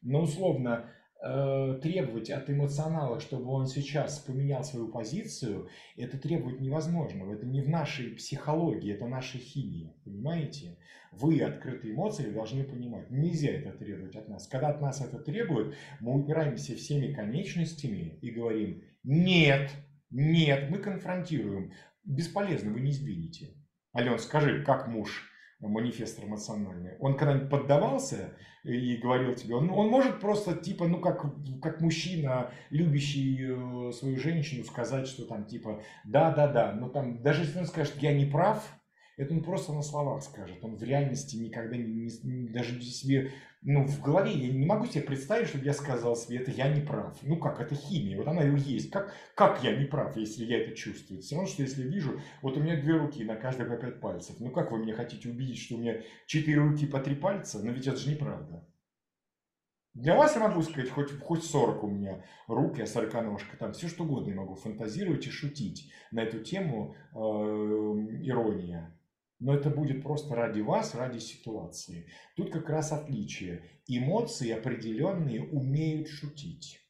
Но условно, требовать от эмоционала, чтобы он сейчас поменял свою позицию, это требовать невозможно. Это не в нашей психологии, это наша химия, понимаете? Вы, открытые эмоции, должны понимать, нельзя это требовать от нас. Когда от нас это требуют, мы упираемся всеми конечностями и говорим, нет, нет, мы конфронтируем. Бесполезно, вы не сдвинете. Ален, скажи, как муж манифест эмоциональный, он когда-нибудь поддавался и говорил тебе, он, он может просто типа, ну как, как мужчина, любящий э, свою женщину, сказать, что там типа, да, да, да, но там, даже если он скажет, я не прав, это он просто на словах скажет. Он в реальности никогда не, не, не даже себе, ну, в голове я не могу себе представить, чтобы я сказал себе, это я не прав. Ну как, это химия, вот она и есть. Как, как я не прав, если я это чувствую? Все равно, что если вижу, вот у меня две руки, на каждой по пять пальцев. Ну как вы меня хотите убедить, что у меня четыре руки по три пальца? Но ведь это же неправда. Для вас я могу сказать, хоть, хоть 40 у меня рук, я сороконожка, там все что угодно я могу фантазировать и шутить на эту тему э, ирония. Но это будет просто ради вас, ради ситуации. Тут как раз отличие. Эмоции определенные умеют шутить.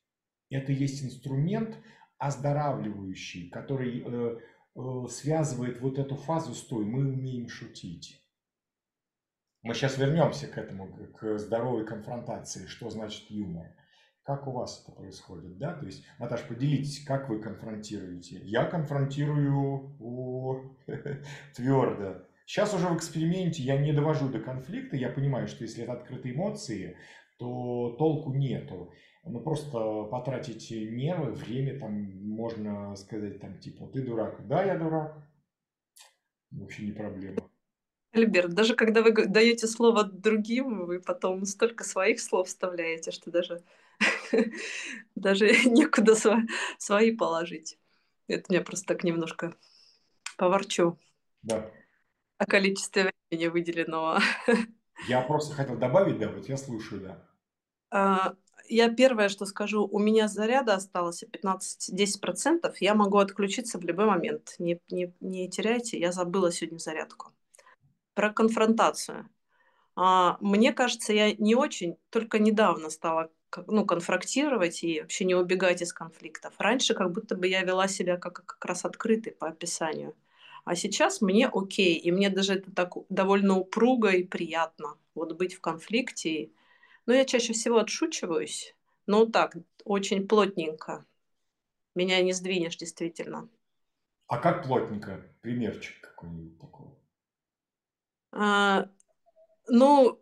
Это есть инструмент оздоравливающий, который э, э, связывает вот эту фазу с той. Мы умеем шутить. Мы сейчас вернемся к этому, к здоровой конфронтации. Что значит юмор? Как у вас это происходит, да? То есть, Наташ, поделитесь, как вы конфронтируете. Я конфронтирую о, твердо. Сейчас уже в эксперименте я не довожу до конфликта, я понимаю, что если это открытые эмоции, то толку нету. Ну, просто потратить нервы, время, там, можно сказать, там, типа, ты дурак. Да, я дурак. Вообще не проблема. Альберт, даже когда вы даете слово другим, вы потом столько своих слов вставляете, что даже, даже некуда свои положить. Это мне просто так немножко поворчу. Да о количестве времени выделенного. Я просто хотел добавить, да, вот я слушаю, да. А, я первое, что скажу, у меня заряда осталось 15-10%, я могу отключиться в любой момент. Не, не, не теряйте, я забыла сегодня зарядку. Про конфронтацию. А, мне кажется, я не очень, только недавно стала ну, конфронтировать и вообще не убегать из конфликтов. Раньше как будто бы я вела себя как, как раз открытый по описанию. А сейчас мне окей, и мне даже это так довольно упруго и приятно вот быть в конфликте. Но я чаще всего отшучиваюсь, но так, очень плотненько. Меня не сдвинешь, действительно. А как плотненько? Примерчик какой-нибудь такой. А, ну,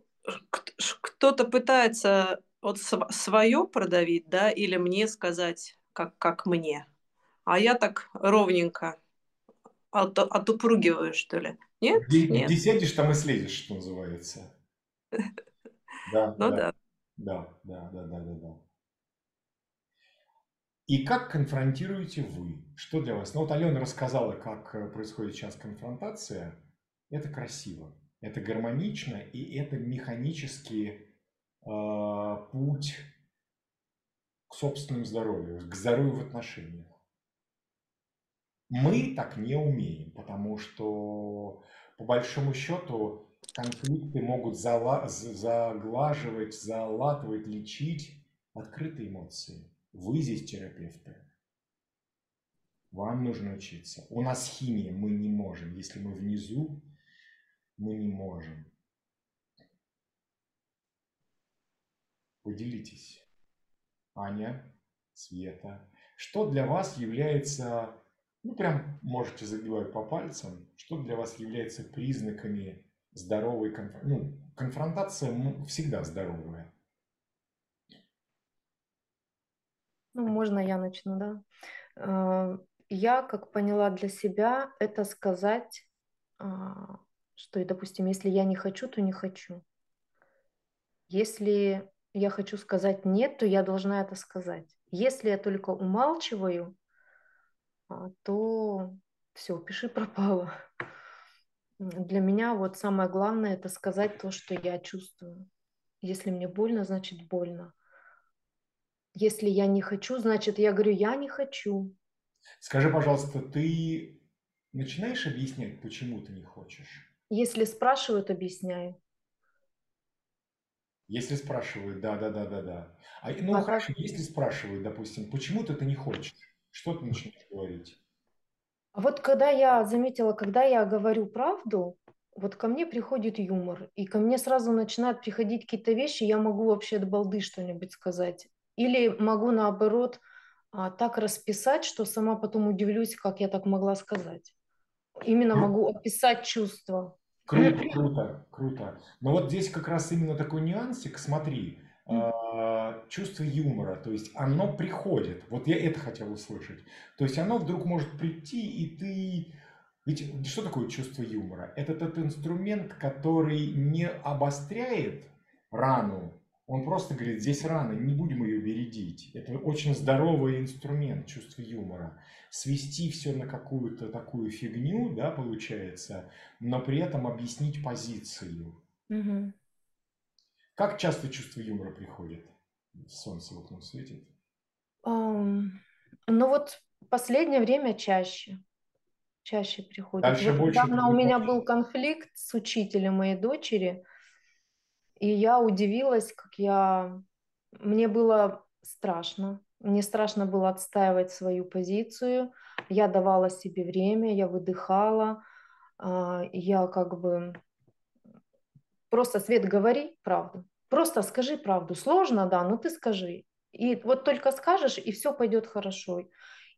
кто-то пытается вот свое продавить, да, или мне сказать, как, как мне. А я так ровненько от, отупругиваю, что ли. Нет? Где, Нет. где сядешь, там и следишь, что называется. Да, ну да. Да, да, да, да, да, да. И как конфронтируете вы? Что для вас? Ну вот Алена рассказала, как э, происходит сейчас конфронтация. Это красиво, это гармонично, и это механический э, путь к собственному здоровью, к здоровью в отношениях. Мы так не умеем, потому что по большому счету конфликты могут заглаживать, залатывать, лечить открытые эмоции. Вы здесь терапевты. Вам нужно учиться. У нас химия, мы не можем. Если мы внизу, мы не можем. Поделитесь. Аня, Света, что для вас является, ну прям можете загибать по пальцам, что для вас является признаками здоровой конфронтации? Ну, конфронтация всегда здоровая. Ну, можно я начну, да? А, я, как поняла для себя, это сказать, а, что, допустим, если я не хочу, то не хочу. Если я хочу сказать нет, то я должна это сказать. Если я только умалчиваю, то все, пиши пропало. Для меня вот самое главное это сказать то, что я чувствую. Если мне больно, значит больно. Если я не хочу, значит я говорю, я не хочу. Скажи, пожалуйста, ты начинаешь объяснять, почему ты не хочешь? Если спрашивают, объясняю. Если спрашивают, да, да, да, да, да. А, ну а хорошо, как... если спрашивают, допустим, почему ты это не хочешь, что ты начинаешь говорить? А вот когда я заметила, когда я говорю правду, вот ко мне приходит юмор, и ко мне сразу начинают приходить какие-то вещи, я могу вообще от балды что-нибудь сказать. Или могу наоборот а, так расписать, что сама потом удивлюсь, как я так могла сказать. Именно могу описать чувства. Круто, круто, круто. Но вот здесь как раз именно такой нюансик, смотри, чувство юмора, то есть оно приходит, вот я это хотел услышать, то есть оно вдруг может прийти, и ты, ведь что такое чувство юмора? Это тот инструмент, который не обостряет рану, он просто говорит, здесь рано, не будем ее бередить. Это очень здоровый инструмент, чувство юмора. Свести все на какую-то такую фигню, да, получается, но при этом объяснить позицию. Угу. Как часто чувство юмора приходит? Солнце в окно светит. Um, ну вот последнее время чаще. Чаще приходит. Дальше вот больше недавно у меня был конфликт с учителем моей дочери – и я удивилась, как я... Мне было страшно. Мне страшно было отстаивать свою позицию. Я давала себе время, я выдыхала. А, я как бы... Просто, Свет, говори правду. Просто скажи правду. Сложно, да, но ты скажи. И вот только скажешь, и все пойдет хорошо. И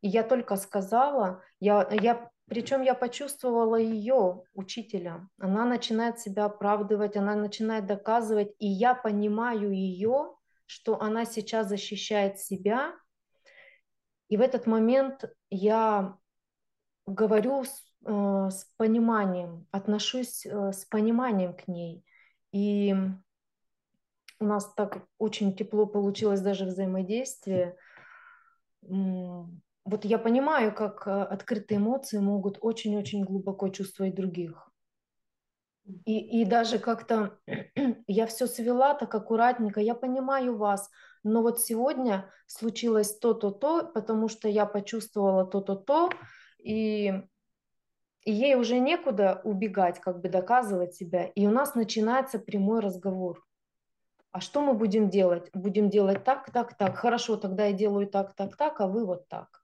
я только сказала, я, я причем я почувствовала ее, учителя. Она начинает себя оправдывать, она начинает доказывать, и я понимаю ее, что она сейчас защищает себя. И в этот момент я говорю с, э, с пониманием, отношусь э, с пониманием к ней. И у нас так очень тепло получилось даже взаимодействие вот я понимаю, как э, открытые эмоции могут очень-очень глубоко чувствовать других. И, и даже как-то я все свела так аккуратненько, я понимаю вас, но вот сегодня случилось то-то, то, потому что я почувствовала то-то, то, и, и ей уже некуда убегать, как бы доказывать себя, и у нас начинается прямой разговор. А что мы будем делать? Будем делать так, так, так. Хорошо, тогда я делаю так, так, так, а вы вот так.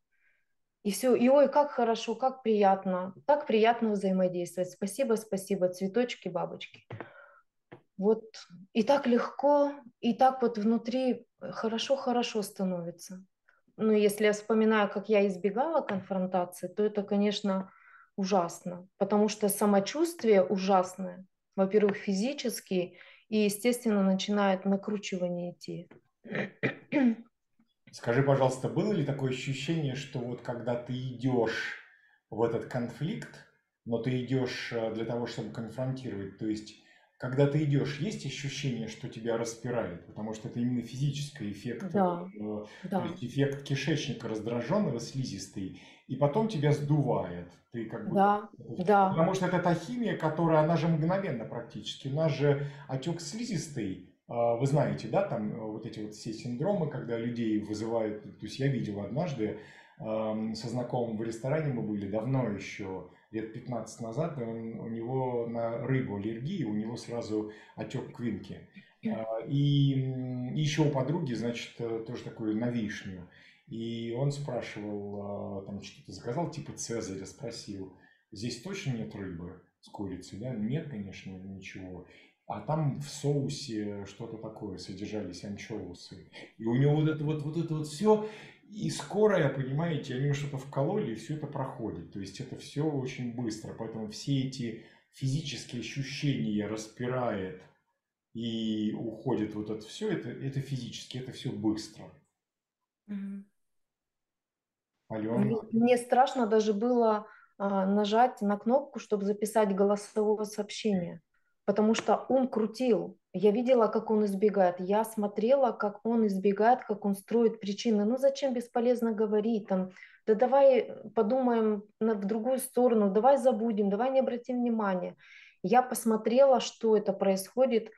И все, и ой, как хорошо, как приятно, так приятно взаимодействовать. Спасибо, спасибо, цветочки, бабочки. Вот и так легко, и так вот внутри хорошо-хорошо становится. Но если я вспоминаю, как я избегала конфронтации, то это, конечно, ужасно, потому что самочувствие ужасное. Во-первых, физически, и, естественно, начинает накручивание идти. Скажи, пожалуйста, было ли такое ощущение, что вот когда ты идешь в этот конфликт, но ты идешь э, для того, чтобы конфронтировать, то есть когда ты идешь, есть ощущение, что тебя распирает, потому что это именно физический эффект, да, э, да. то есть эффект кишечника раздраженного, слизистый, и потом тебя сдувает. Ты как бы, да, да. Потому что это та химия, которая, она же мгновенно практически. У нас же отек слизистый, а, вы знаете, да, там э, вот эти вот все синдромы, когда людей вызывают, то есть я видел однажды, со знакомым в ресторане мы были давно еще, лет 15 назад, он, у него на рыбу аллергия, у него сразу отек квинки. А, и, и еще у подруги, значит, э, тоже такую на вишню. И он спрашивал, а, там что-то заказал, типа Цезаря, спросил, здесь точно нет рыбы с курицей, да? Нет, конечно, ничего. А там в соусе что-то такое содержались анчоусы. И у него вот это вот, вот это вот все. И скоро, понимаете, они что-то вкололи, и все это проходит. То есть это все очень быстро. Поэтому все эти физические ощущения распирает и уходит вот это все, это, это физически, это все быстро. Угу. Алена? Мне страшно даже было а, нажать на кнопку, чтобы записать голосовое сообщение потому что он крутил. Я видела, как он избегает. Я смотрела, как он избегает, как он строит причины. Ну зачем бесполезно говорить там? Да давай подумаем в другую сторону, давай забудем, давай не обратим внимания. Я посмотрела, что это происходит,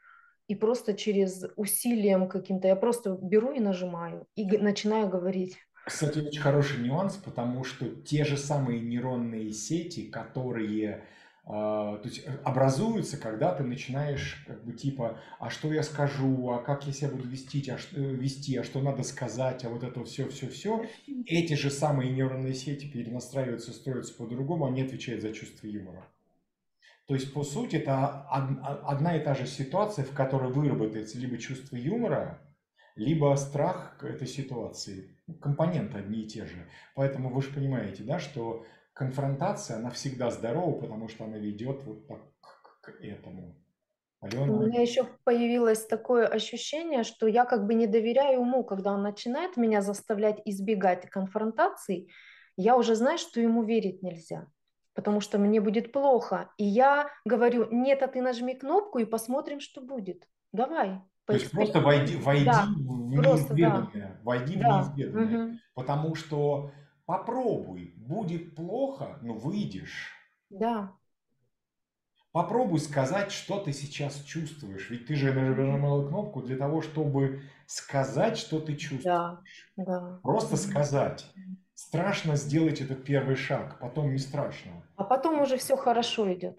и просто через усилием каким-то, я просто беру и нажимаю, и начинаю говорить. Кстати, очень хороший нюанс, потому что те же самые нейронные сети, которые то есть э, образуются, когда ты начинаешь как бы типа, а что я скажу, а как я себя буду вести, а что, э, вести, а что надо сказать, а вот это все, все, все. Эти же самые нейронные сети перенастраиваются, строятся по-другому, они отвечают за чувство юмора. То есть, по сути, это одна и та же ситуация, в которой выработается либо чувство юмора, либо страх этой ситуации. Компоненты одни и те же. Поэтому вы же понимаете, да, что конфронтация, она всегда здорова, потому что она ведет вот так к этому. Алена? У меня еще появилось такое ощущение, что я как бы не доверяю уму, когда он начинает меня заставлять избегать конфронтаций, я уже знаю, что ему верить нельзя, потому что мне будет плохо. И я говорю, нет, а ты нажми кнопку и посмотрим, что будет. Давай. То есть просто войди, войди да, в неизведанное, да. войди да. в неизведанное, угу. потому что Попробуй, будет плохо, но выйдешь. Да. Попробуй сказать, что ты сейчас чувствуешь. Ведь ты же нажимала кнопку для того, чтобы сказать, что ты чувствуешь. Да, да. Просто сказать. Страшно сделать этот первый шаг, потом не страшно. А потом уже все хорошо идет.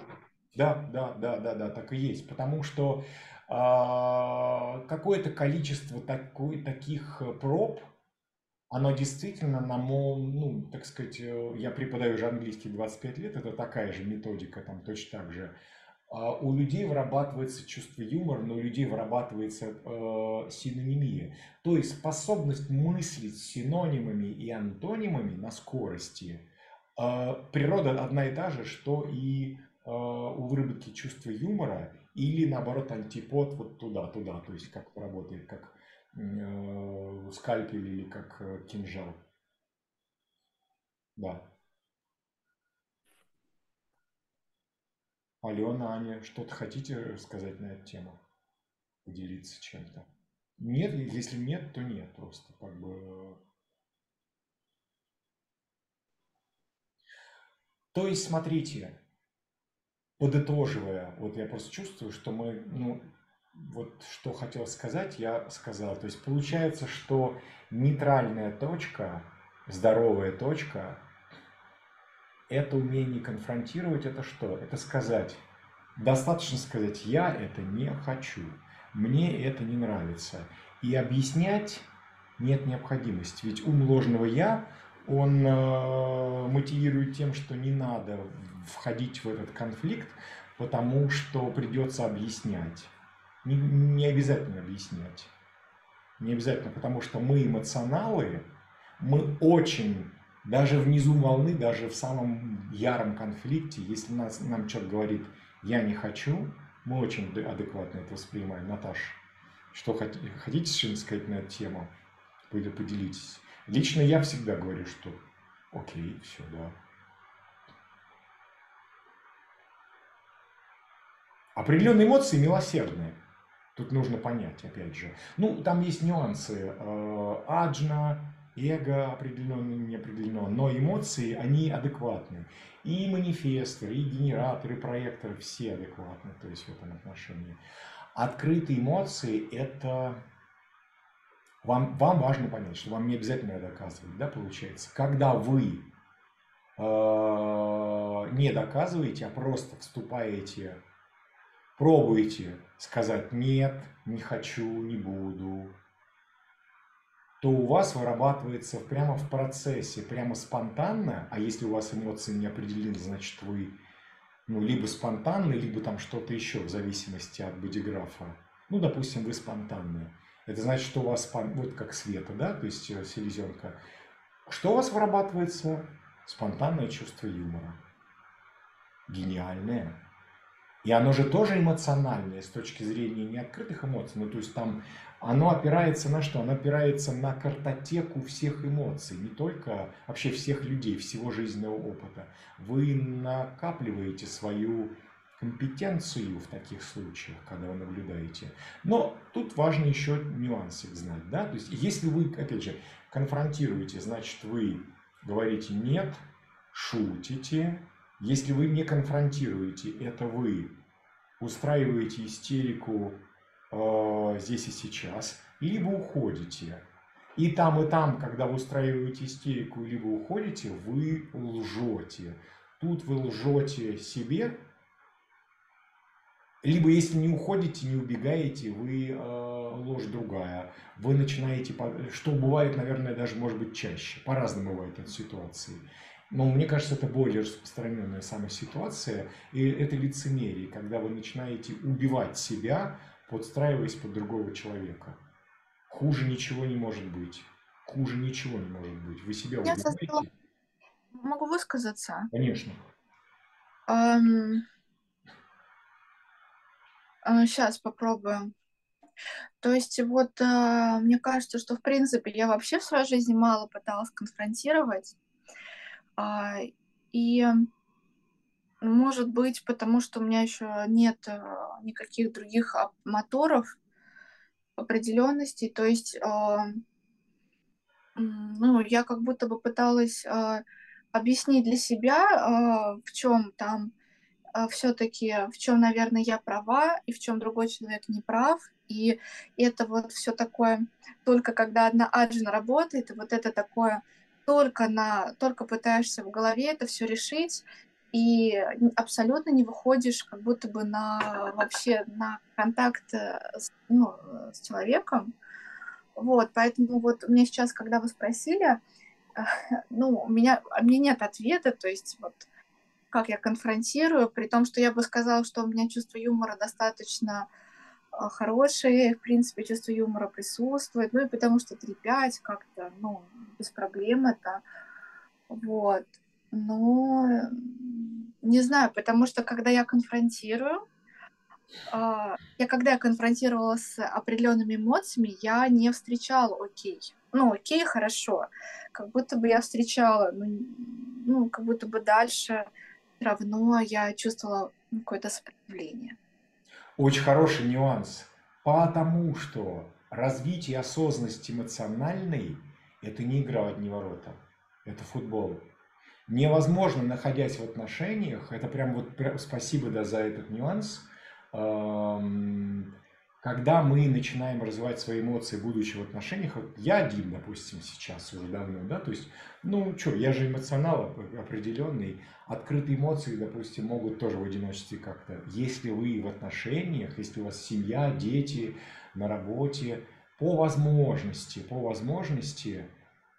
Да, да, да, да, да, так и есть. Потому что э, какое-то количество такой, таких проб, оно действительно на моем, ну, так сказать, э, я преподаю уже английский 25 лет, это такая же методика, там точно так же. А у людей вырабатывается чувство юмора, но у людей вырабатывается э, синонимия. То есть способность мыслить синонимами и антонимами на скорости. Э, природа одна и та же, что и э, у выработки чувства юмора или наоборот антипод вот туда-туда, то есть как работает, как скальпель или как э, кинжал. Да. Алена, Аня, что-то хотите сказать на эту тему? Поделиться чем-то? Нет, если нет, то нет, просто как бы... То есть, смотрите, подытоживая, вот я просто чувствую, что мы, ну, вот что хотел сказать, я сказал. То есть получается, что нейтральная точка, здоровая точка, это умение конфронтировать, это что? Это сказать. Достаточно сказать, я это не хочу, мне это не нравится. И объяснять нет необходимости. Ведь ум ложного я, он э, мотивирует тем, что не надо входить в этот конфликт, потому что придется объяснять. Не, не обязательно объяснять. Не обязательно, потому что мы эмоционалы, мы очень, даже внизу волны, даже в самом яром конфликте, если нас, нам человек говорит «я не хочу», мы очень адекватно это воспринимаем. Наташа, что хотите, что-нибудь сказать на эту тему? Поделитесь. Лично я всегда говорю, что окей, все, да. Определенные эмоции милосердные. Тут нужно понять, опять же. Ну, там есть нюансы. Э, аджна, эго определенно, неопределенно, но эмоции, они адекватны. И манифесторы, и генераторы, и проекторы, все адекватны, то есть в этом отношении. Открытые эмоции – это вам, вам важно понять, что вам не обязательно это доказывать, да, получается. Когда вы э, не доказываете, а просто вступаете, пробуете сказать «нет», «не хочу», «не буду», то у вас вырабатывается прямо в процессе, прямо спонтанно, а если у вас эмоции не определены, значит вы ну, либо спонтанны, либо там что-то еще, в зависимости от бодиграфа. Ну, допустим, вы спонтанные. Это значит, что у вас, вот как света, да, то есть э, селезенка. Что у вас вырабатывается? Спонтанное чувство юмора. Гениальное. И оно же тоже эмоциональное с точки зрения неоткрытых эмоций. Ну, то есть там оно опирается на что? Оно опирается на картотеку всех эмоций, не только вообще всех людей, всего жизненного опыта. Вы накапливаете свою компетенцию в таких случаях, когда вы наблюдаете. Но тут важно еще нюансик знать. Да? То есть если вы, опять же, конфронтируете, значит вы говорите «нет», шутите. Если вы не конфронтируете, это вы устраиваете истерику э, здесь и сейчас, либо уходите. И там, и там, когда вы устраиваете истерику, либо уходите, вы лжете. Тут вы лжете себе, либо если не уходите, не убегаете, вы э, ложь другая. Вы начинаете, что бывает, наверное, даже может быть чаще. По-разному бывает эта ситуации. Но мне кажется, это более распространенная самая ситуация. И это лицемерие, когда вы начинаете убивать себя, подстраиваясь под другого человека. Хуже ничего не может быть. Хуже ничего не может быть. Вы себя Я убиваете. Могу высказаться? Конечно. Uh, сейчас попробуем. То есть вот uh, мне кажется, что в принципе я вообще в своей жизни мало пыталась конфронтировать. Uh, и может быть, потому что у меня еще нет э, никаких других моторов определенности. То есть, э, ну, я как будто бы пыталась объяснить для себя, в чем там все-таки, в чем, наверное, я права и в чем другой человек не прав. И это вот все такое, только когда одна аджина работает, и вот это такое только на, только пытаешься в голове это все решить, и абсолютно не выходишь как будто бы на вообще на контакт э, с, ну, с человеком. Вот, поэтому вот мне сейчас, когда вы спросили, ну, у меня, у меня нет ответа, то есть вот как я конфронтирую, при том, что я бы сказала, что у меня чувство юмора достаточно э, хорошее, в принципе, чувство юмора присутствует, ну и потому что 3-5 как-то, ну, без проблем это, вот. Но не знаю, потому что когда я конфронтирую, а, я когда я конфронтировала с определенными эмоциями, я не встречала окей. Ну, окей, хорошо. Как будто бы я встречала, ну, ну как будто бы дальше равно я чувствовала какое-то сопротивление. Очень хороший нюанс. Потому что развитие осознанности эмоциональной – это не игра в одни ворота, это футбол невозможно, находясь в отношениях, это прям вот спасибо да, за этот нюанс, когда мы начинаем развивать свои эмоции, будучи в отношениях, вот я один, допустим, сейчас уже давно, да, то есть, ну, что, я же эмоционал определенный, открытые эмоции, допустим, могут тоже в одиночестве как-то, если вы в отношениях, если у вас семья, дети, на работе, по возможности, по возможности,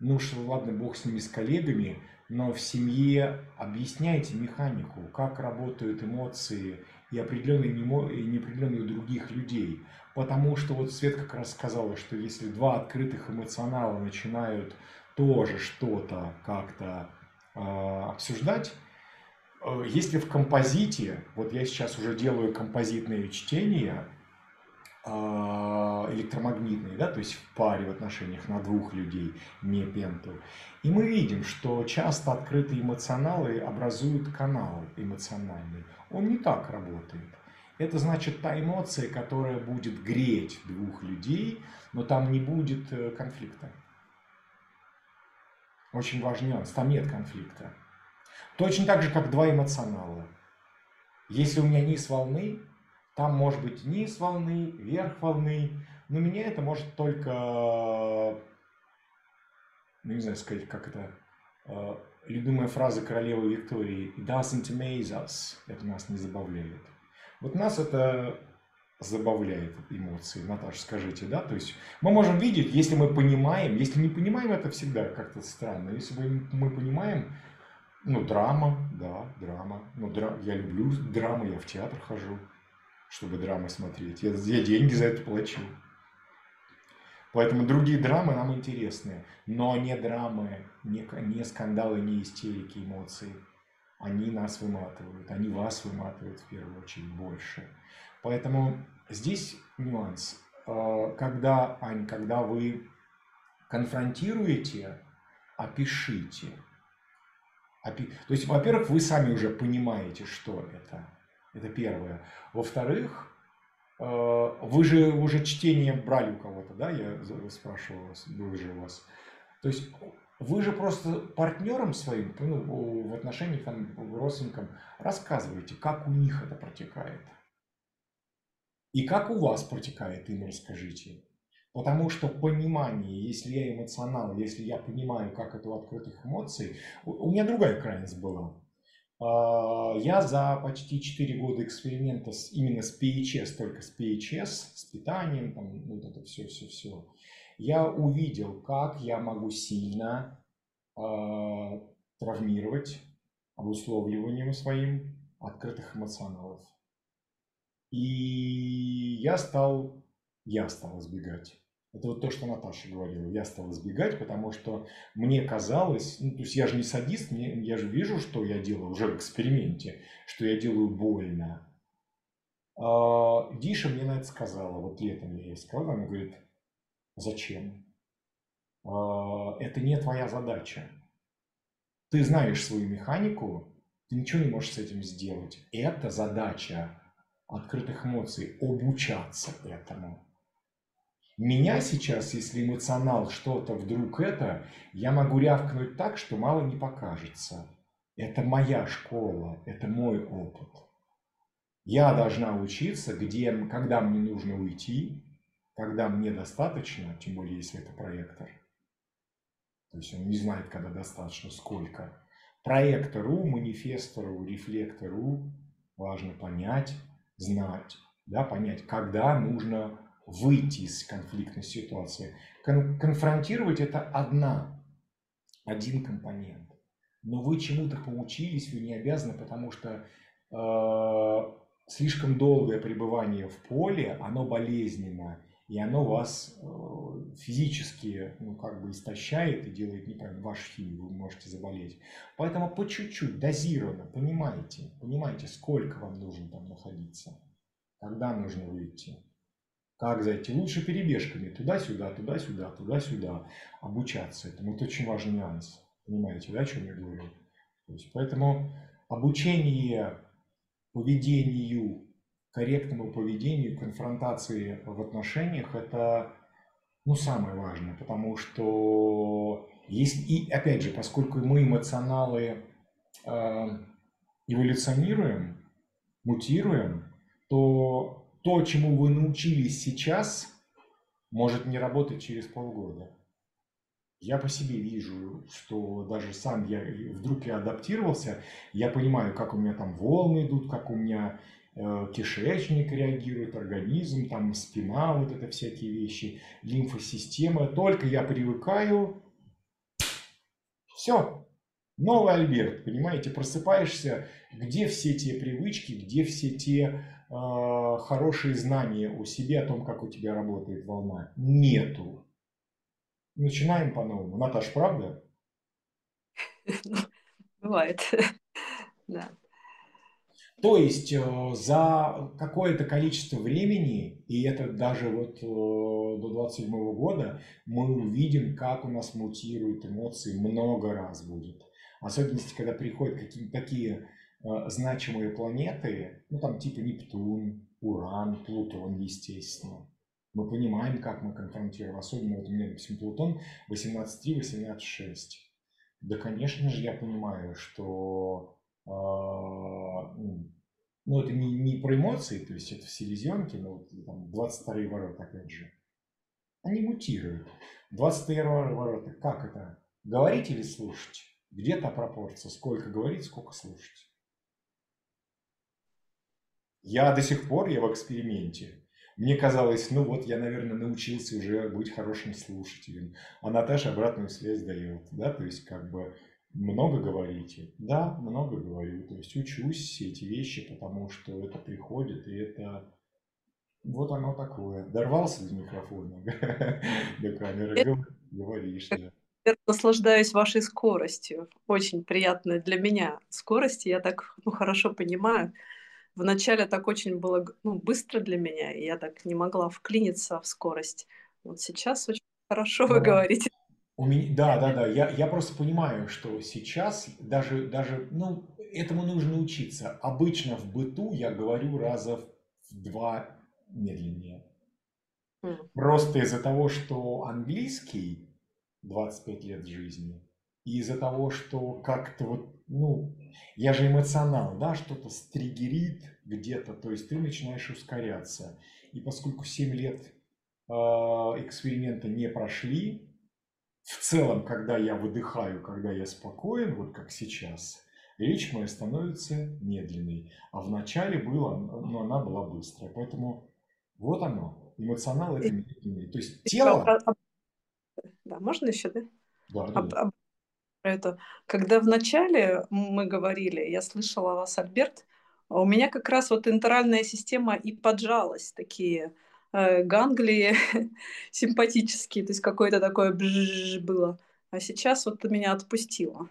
ну, что, ладно, бог с ними, с коллегами, но в семье объясняйте механику, как работают эмоции и определенные, и неопределенные других людей. Потому что вот Свет как раз сказала, что если два открытых эмоционала начинают тоже что-то как-то э, обсуждать, э, если в композите, вот я сейчас уже делаю композитные чтения, электромагнитные, да, то есть в паре в отношениях на двух людей, не пенту. И мы видим, что часто открытые эмоционалы образуют канал эмоциональный. Он не так работает. Это значит та эмоция, которая будет греть двух людей, но там не будет э, конфликта. Очень важный нюанс, там нет конфликта. Точно так же, как два эмоционала. Если у меня низ волны, там может быть низ волны, верх волны, но меня это может только, ну не знаю сказать, как это, э, любимая фраза королевы Виктории «It doesn't amaze us» – это нас не забавляет. Вот нас это забавляет эмоции, Наташа, скажите, да? То есть мы можем видеть, если мы понимаем, если не понимаем, это всегда как-то странно. Если мы, понимаем, ну, драма, да, драма. Ну, дра... я люблю драмы, я в театр хожу чтобы драмы смотреть. Я, я деньги за это плачу. Поэтому другие драмы нам интересны, но не драмы, не, не скандалы, не истерики, эмоции. Они нас выматывают, они вас выматывают в первую очередь больше. Поэтому здесь нюанс. А, когда, Ань, когда вы конфронтируете, опишите. Опи... То есть, во-первых, вы сами уже понимаете, что это. Это первое. Во-вторых, э, вы же уже чтение брали у кого-то, да? Я спрашивал вас, был же у вас. То есть вы же просто партнерам своим, ну, в отношениях там, родственникам рассказываете, как у них это протекает. И как у вас протекает, им расскажите. Потому что понимание, если я эмоционал, если я понимаю, как это у открытых эмоций, у меня другая крайность была. А, я за почти 4 года эксперимента с, именно с PHS, только с PHS, с питанием, там, вот это все-все-все, я увидел, как я могу сильно э, травмировать обусловливанием своим открытых эмоционалов. И я стал, я стал избегать это вот то, что Наташа говорила. Я стал избегать, потому что мне казалось, ну, то есть я же не садист, мне, я же вижу, что я делаю уже в эксперименте, что я делаю больно. А, Диша мне на это сказала, вот летом я ей сказал, она говорит, зачем? А, это не твоя задача. Ты знаешь свою механику, ты ничего не можешь с этим сделать. Это задача открытых эмоций, обучаться этому. Меня сейчас, если эмоционал что-то вдруг это, я могу рявкнуть так, что мало не покажется. Это моя школа, это мой опыт. Я должна учиться, где, когда мне нужно уйти, когда мне достаточно, тем более если это проектор. То есть он не знает, когда достаточно, сколько. Проектору, манифестору, рефлектору важно понять, знать, да, понять, когда нужно выйти из конфликтной ситуации. Кон конфронтировать это одна, один компонент. Но вы чему-то поучились, вы не обязаны, потому что э, слишком долгое пребывание в поле, оно болезненно, и оно вас э, физически, ну, как бы истощает и делает неправильно вашу химию, вы можете заболеть. Поэтому по чуть-чуть, дозированно, понимаете, понимаете, сколько вам нужно там находиться, когда нужно выйти. Как зайти? Лучше перебежками. Туда-сюда, туда-сюда, туда-сюда. Обучаться этому. Это очень важный нюанс. Понимаете, да, о чем я говорю? То есть, поэтому обучение поведению, корректному поведению, конфронтации в отношениях – это ну, самое важное, потому что есть, и опять же, поскольку мы эмоционалы э, эволюционируем, мутируем, то то, чему вы научились сейчас, может не работать через полгода. Я по себе вижу, что даже сам я вдруг я адаптировался, я понимаю, как у меня там волны идут, как у меня э, кишечник реагирует, организм, там спина, вот это всякие вещи, лимфосистема. Только я привыкаю, все, Новый Альберт, понимаете, просыпаешься, где все те привычки, где все те э, хорошие знания о себе, о том, как у тебя работает волна. Нету. Начинаем по-новому. Наташ, правда? Бывает, да. То есть э, за какое-то количество времени, и это даже вот э, до 27 года, мы увидим, как у нас мутируют эмоции, много раз будет. Особенности, когда приходят какие-то такие э, значимые планеты, ну там типа Нептун, Уран, Плутон, естественно. Мы понимаем, как мы конфронтируем. Особенно вот у меня, допустим, Плутон 18.3, 18.6. Да, конечно же, я понимаю, что а, ну, это не, не про эмоции, то есть это в селезенке, но вот, там 22 ворота, опять же, они мутируют. 22 ворота, как это? Говорить или слушать? Где то пропорция? Сколько говорить, сколько слушать? Я до сих пор, я в эксперименте. Мне казалось, ну вот я, наверное, научился уже быть хорошим слушателем. А Наташа обратную связь дает, да, то есть как бы много говорите? Да, много говорю. То есть учусь все эти вещи, потому что это приходит, и это вот оно такое. Дорвался до микрофона, до камеры, говоришь. Я наслаждаюсь вашей скоростью. Очень приятная для меня скорость. Я так ну, хорошо понимаю. Вначале так очень было ну, быстро для меня, и я так не могла вклиниться в скорость. Вот сейчас очень хорошо вы говорите. У меня, да, да, да. Я, я просто понимаю, что сейчас даже, даже, ну, этому нужно учиться. Обычно в быту я говорю раза в два медленнее. Mm. Просто из-за того, что английский 25 лет жизни, и из-за того, что как-то вот, ну, я же эмоционал, да, что-то стригерит где-то, то есть ты начинаешь ускоряться. И поскольку 7 лет э, эксперимента не прошли, в целом, когда я выдыхаю, когда я спокоен, вот как сейчас, речь моя становится медленной. А в начале было, ну, она была быстрая. Поэтому вот оно, эмоционал это медленный. То есть тело... Да, можно еще, да? Да, да, да. Это, когда в начале мы говорили, я слышала вас, Альберт, у меня как раз вот интеральная система и поджалась, такие э, ганглии симпатические, то есть какое-то такое бжж было. А сейчас вот меня отпустило.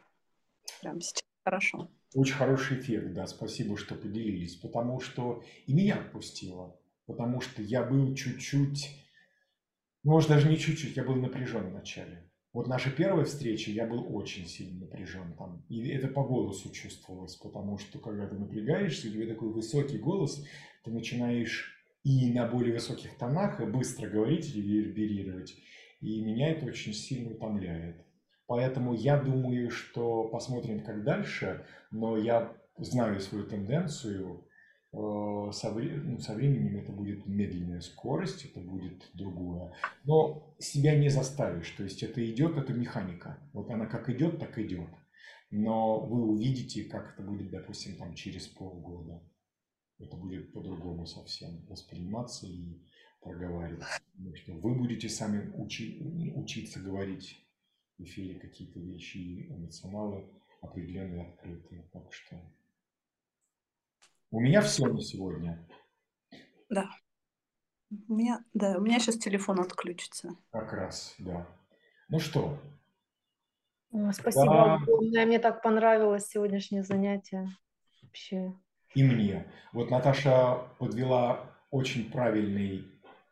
Прям сейчас хорошо. Очень хороший эффект, да, спасибо, что поделились, потому что и меня отпустило, потому что я был чуть-чуть, может даже не чуть-чуть, я был напряжен вначале. Вот наша первая встреча, я был очень сильно напряжен там. И это по голосу чувствовалось, потому что когда ты напрягаешься, у тебя такой высокий голос, ты начинаешь и на более высоких тонах, и быстро говорить или реверберировать. И меня это очень сильно утомляет. Поэтому я думаю, что посмотрим, как дальше, но я знаю свою тенденцию. Э, со, ну, со временем это будет медленная скорость, это будет другое. Но себя не заставишь. То есть это идет, это механика. Вот она как идет, так идет. Но вы увидите, как это будет, допустим, там через полгода это будет по-другому совсем восприниматься и проговариваться. Потому что вы будете сами учи, учиться говорить в эфире какие-то вещи, эмоционалы определенные открытые. Так что у меня все на сегодня. Да. У меня, да, у меня сейчас телефон отключится. Как раз, да. Ну что? Спасибо да. огромное. Мне так понравилось сегодняшнее занятие. Вообще и мне. Вот Наташа подвела очень правильный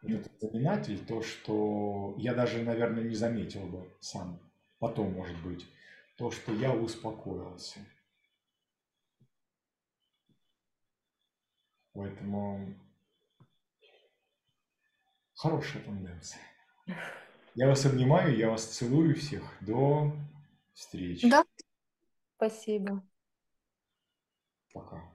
этот знаменатель, то, что я даже, наверное, не заметил бы сам, потом, может быть, то, что я успокоился. Поэтому хорошая тенденция. Я вас обнимаю, я вас целую всех. До встречи. Да. Спасибо. Пока.